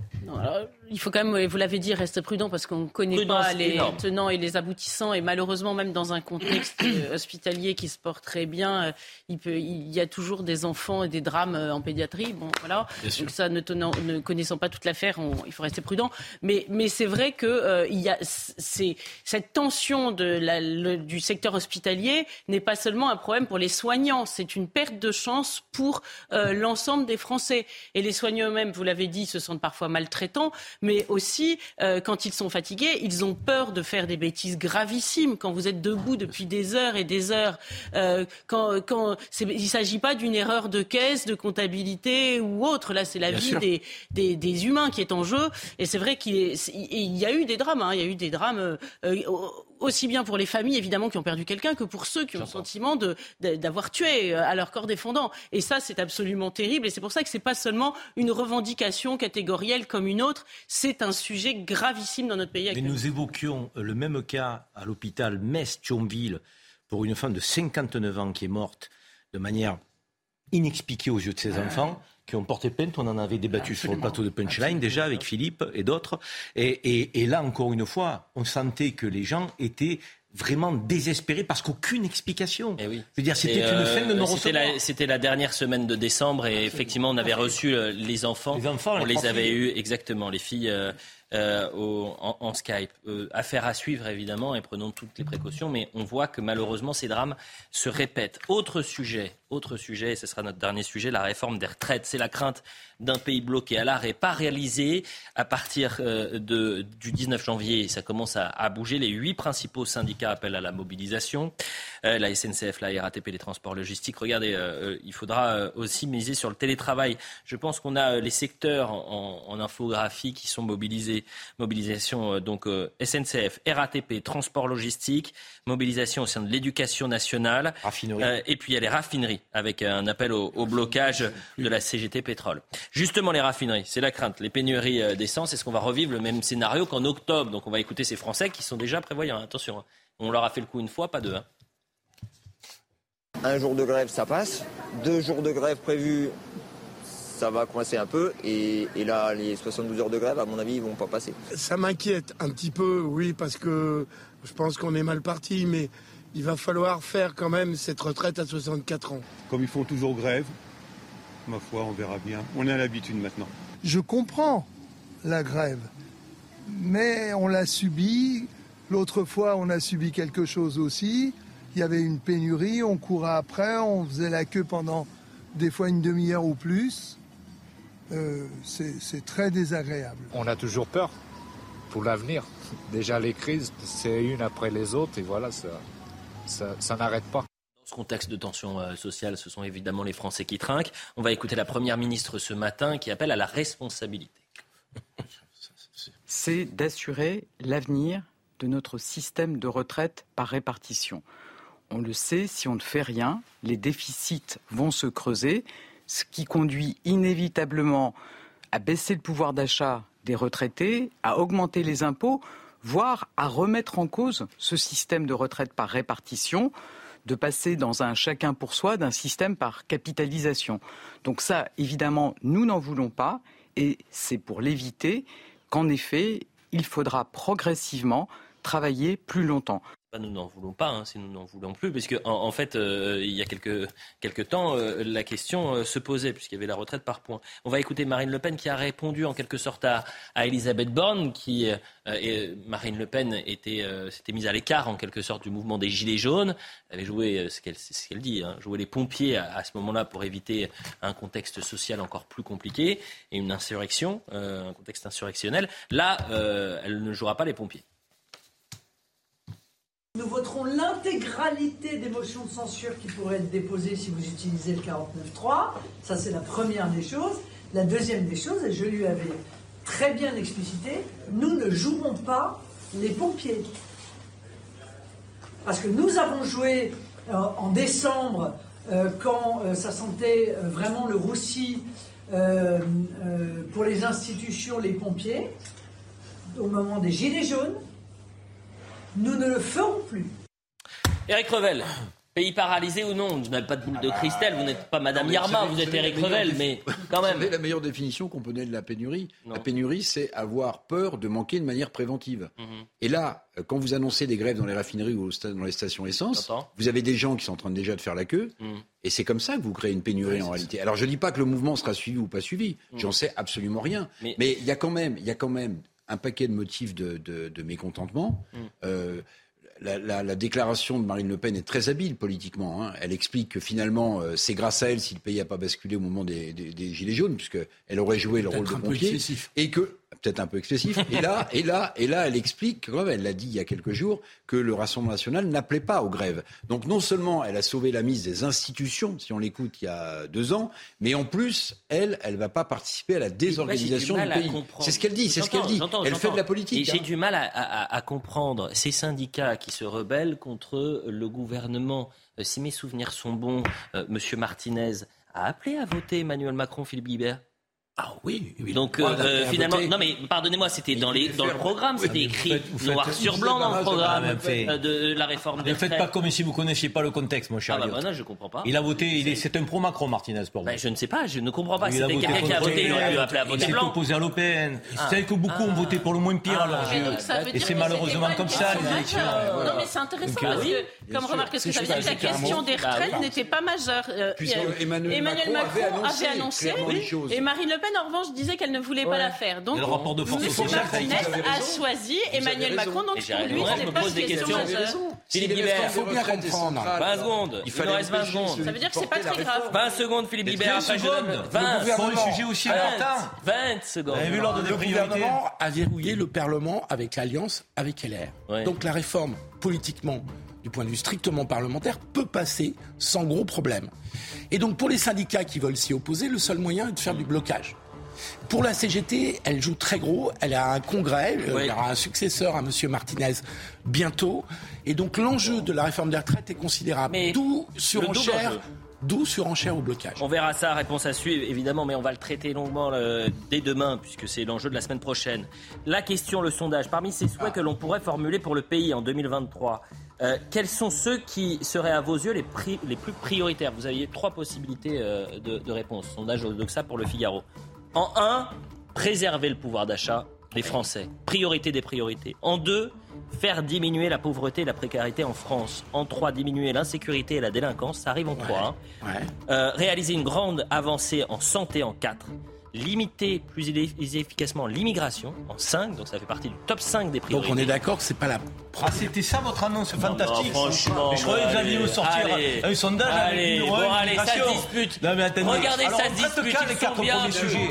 il faut quand même, vous l'avez dit, rester prudent parce qu'on ne connaît pas les tenants et les aboutissants, et malheureusement même dans un contexte euh, hospitalier qui se porte très bien, euh, il, peut, il y a toujours des enfants et des drames euh, en pédiatrie. Bon, voilà. Donc ça, ne, ne connaissant pas toute l'affaire, il faut rester prudent. Mais, mais c'est vrai que euh, il y a cette tension de la, du secteur hospitalier n'est pas seulement un problème pour les soignants, c'est une perte de chance pour l'ensemble des Français. Et les soignants eux-mêmes, vous l'avez dit, se sentent parfois maltraitants, mais aussi quand ils sont fatigués, ils ont peur de faire des bêtises gravissimes. Quand vous êtes debout depuis des heures et des heures, quand, quand il ne s'agit pas d'une erreur de caisse, de comptabilité ou autre. Là, c'est la vie des, des, des, humains qui est en jeu. Et c'est vrai qu'il y a eu des drames. Hein. Il y a eu des drames euh, aussi bien pour les familles, évidemment, qui ont perdu quelqu'un, que pour ceux qui ont le sentiment d'avoir tué euh, à leur corps défendant. Et ça, c'est absolument terrible. Et c'est pour ça que ce n'est pas seulement une revendication catégorielle comme une autre. C'est un sujet gravissime dans notre pays. Mais nous évoquions euh, le même cas à l'hôpital Metz-Thionville pour une femme de 59 ans qui est morte de manière inexpliquée aux yeux de ses enfants qui ont porté plainte. On en avait débattu sur le plateau de Punchline déjà avec Philippe et d'autres. Et, là, encore une fois, on sentait que les gens étaient vraiment désespérés parce qu'aucune explication. Eh Je veux dire, c'était une fin de non C'était la, dernière semaine de décembre et effectivement, on avait reçu euh, les enfants. Les enfants, on les, avait eus exactement, les filles. Euh, euh, en, Skype. Euh, affaire à suivre évidemment et prenons toutes les précautions, mais on voit que malheureusement ces drames se répètent. Autre sujet, autre sujet, et ce sera notre dernier sujet, la réforme des retraites. C'est la crainte d'un pays bloqué à l'arrêt, pas réalisé à partir euh, de, du 19 janvier. Ça commence à, à, bouger. Les huit principaux syndicats appellent à la mobilisation. la SNCF, la RATP, les transports logistiques. Regardez, il faudra aussi miser sur le télétravail. Je pense qu'on a les secteurs en, en infographie qui sont mobilisés. Mobilisation donc SNCF, RATP, transport logistique, mobilisation au sein de l'éducation nationale. et puis il y a les raffineries avec un appel au, au blocage de la CGT Pétrole. Justement les raffineries, c'est la crainte, les pénuries d'essence. Est-ce qu'on va revivre le même scénario qu'en octobre Donc on va écouter ces Français qui sont déjà prévoyants. Attention, hein. on leur a fait le coup une fois, pas deux. Hein. Un jour de grève, ça passe. Deux jours de grève prévus, ça va coincer un peu. Et, là, les 72 heures de grève, à mon avis, ils vont pas passer. Ça m'inquiète un petit peu, oui, parce que je pense qu'on est mal parti, mais il va falloir faire quand même cette retraite à 64 ans. Comme ils font toujours grève, ma foi, on verra bien. On a l'habitude maintenant. Je comprends la grève, mais on l'a subi. L'autre fois, on a subi quelque chose aussi il y avait une pénurie, on courait après, on faisait la queue pendant des fois une demi-heure ou plus. Euh, c'est très désagréable. On a toujours peur pour l'avenir. Déjà les crises, c'est une après les autres et voilà, ça, ça, n'arrête pas. Dans ce contexte de tension euh, sociale, ce sont évidemment les Français qui trinquent. On va écouter la Première ministre ce matin qui appelle à la responsabilité. C'est d'assurer l'avenir de notre système de retraite par répartition on le sait, si on ne fait rien, les déficits vont se creuser, ce qui conduit inévitablement à baisser le pouvoir d'achat des retraités, à augmenter les impôts, voire à remettre en cause ce système de retraite par répartition, de passer dans un chacun pour soi d'un système par capitalisation. Donc ça, évidemment, nous n'en voulons pas, et c'est pour l'éviter qu'en effet, il faudra progressivement travailler plus longtemps nous n'en voulons pas, hein, si nous n'en voulons plus, parce en, en fait, euh, il y a quelques, quelques temps, euh, la question euh, se posait, puisqu'il y avait la retraite par points. On va écouter Marine Le Pen qui a répondu en quelque sorte à, à Elisabeth Borne, qui, et Marine Le Pen était, s'était mise à l'écart en quelque sorte du mouvement des Gilets jaunes. Elle avait joué, ce qu'elle, ce dit, hein, les pompiers à, à ce moment-là pour éviter un contexte social encore plus compliqué et une insurrection, un contexte insurrectionnel. Là, elle ne jouera pas les pompiers. Nous voterons l'intégralité des motions de censure qui pourraient être déposées si vous utilisez le 49.3. Ça, c'est la première des choses. La deuxième des choses, et je lui avais très bien explicité, nous ne jouerons pas les pompiers. Parce que nous avons joué euh, en décembre, euh, quand euh, ça sentait vraiment le roussi pour les institutions, les pompiers, au moment des Gilets jaunes. Nous ne le ferons plus. Eric Revel, pays paralysé ou non Vous n'avez pas de boule de cristal, vous n'êtes pas Madame Yarma, vous êtes Eric Revel, mais quand même. Vous savez la meilleure définition qu'on peut donner de la pénurie La pénurie, c'est avoir peur de manquer de manière préventive. Mhm. Et là, quand vous annoncez des grèves dans les raffineries ou dans les stations essence, vous avez des gens qui sont en train déjà de faire la queue. Mhm. Et c'est comme ça que vous créez une pénurie en réalité. Alors je ne dis pas que le mouvement sera suivi ou pas suivi. Mhm. J'en sais absolument rien. Mais il y a quand même, il y a quand même un paquet de motifs de, mécontentement. Mm. Euh, la, déclaration de Marine Le Pen est très habile politiquement. Hein. Elle explique que finalement, euh, c'est grâce à elle si le pays n'a pas basculé au moment des, Gilets jaunes, puisqu'elle aurait joué le rôle de pompier. Et que peut-être un peu excessif. Et là, et là, et là, elle explique, comme elle l'a dit il y a quelques jours, que le Rassemblement national n'appelait pas aux grèves. Donc non seulement elle a sauvé la mise des institutions, si on l'écoute il y a deux ans, mais en plus, elle, elle va pas participer à la désorganisation du, pays. C'est ce qu'elle dit, c'est ce qu'elle dit. Elle fait de la politique. J'ai hein. du mal à, comprendre ces syndicats qui se rebellent contre le gouvernement. Euh, si mes souvenirs sont bons, euh, Monsieur Martinez a appelé à voter Emmanuel Macron, Philippe Guibert. Ah oui, oui. Donc euh, finalement, non mais pardonnez-moi, c'était dans les dans le programme, c'était écrit noir sur blanc dans le programme euh, de la réforme des Ne faites pas comme si vous connaissiez pas le contexte, mon cher. Ah bah, non, je comprends pas. Il a voté, c'est un pro Macron Martinez pour vous. Ben, je ne sais pas, je ne comprends pas. C'était quelqu'un qui a voté, il aurait pu appeler à voter blanc. Il s'est opposé à l'OPN. Ah. C'est que beaucoup ont voté pour le moins pire alors. Et c'est malheureusement comme ça les élections. Non mais c'est intéressant parce que, comme remarque ce que ça veut dire, la question des retraites n'était pas majeure. Euh, Emmanuel Macron avait annoncé et Marine Le Pen en revanche disait qu'elle ne voulait pas la faire. Donc, le rapport de force M. Martinez a choisi Emmanuel Macron. Donc, pour lui, ce n'est pas une question. Philippe Guibert. Il faut bien comprendre. 20 secondes. Il, nous reste 20 secondes. Ça veut dire que c'est pas très grave. 20 secondes, Philippe Guibert. 20 secondes. 20. Pour le sujet aussi important. 20 secondes. Vu l'ordre Le gouvernement a verrouillé le Parlement avec l'alliance avec LR. Donc, la réforme, politiquement, du point de vue strictement parlementaire, peut passer sans gros problème. Et donc pour les syndicats qui veulent s'y opposer, le seul moyen est de faire du blocage. Pour la CGT, elle joue très gros. Elle a un congrès. euh. Il y aura un successeur à M. Martinez bientôt. Et donc l'enjeu de la réforme des retraites est considérable. D'où surenchère. D'où surenchère au blocage. On verra ça, réponse à suivre évidemment, mais on va le traiter longuement euh, dès demain puisque c'est l'enjeu de la semaine prochaine. La question, le sondage, parmi ces souhaits que l'on pourrait formuler pour le pays en 2023, euh, quels sont ceux qui seraient à vos yeux les, pri- les plus prioritaires? Vous aviez trois possibilités euh, de, de réponse. Sondage Odoxa pour le Figaro. En un, préserver le pouvoir d'achat des Français. Priorité des priorités. En deux, faire diminuer la pauvreté et la précarité en France. En trois, diminuer l'insécurité et la délinquance. Ça arrive en trois. hein. Euh, réaliser une grande avancée en santé en 4, limiter plus efficacement l'immigration en 5, donc ça fait partie du top 5 des Donc priorités. on est d'accord que c'est pas la. Ah, c'était ça votre annonce fantastique. non, franchement, Mais je croyais que vous alliez allez, nous sortir allez, un sondage allez, avec une bon, allez, ça se dispute. Non, mais attendez. Regardez, Alors, ça se dispute, ils les quatre premiers sujets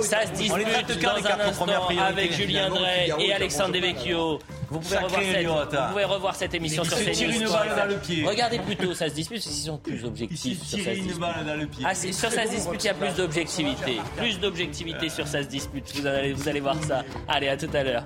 Ça se dispute quand les dans quatre un premières instant priorités avec Julien Drey Figaro, et Alexandre Devecchio. Vous pouvez, revoir cette, vous pouvez revoir cette émission sur CNews. tire une balle dans le pied. Regardez plutôt, ça se dispute, qu'ils sont plus objectifs sur une balle dans le pied. Ah, sur ça se dispute, il y a plus d'objectivité. D'objectivité sur ça se dispute. Vous allez voir ça. Allez, à tout à l'heure.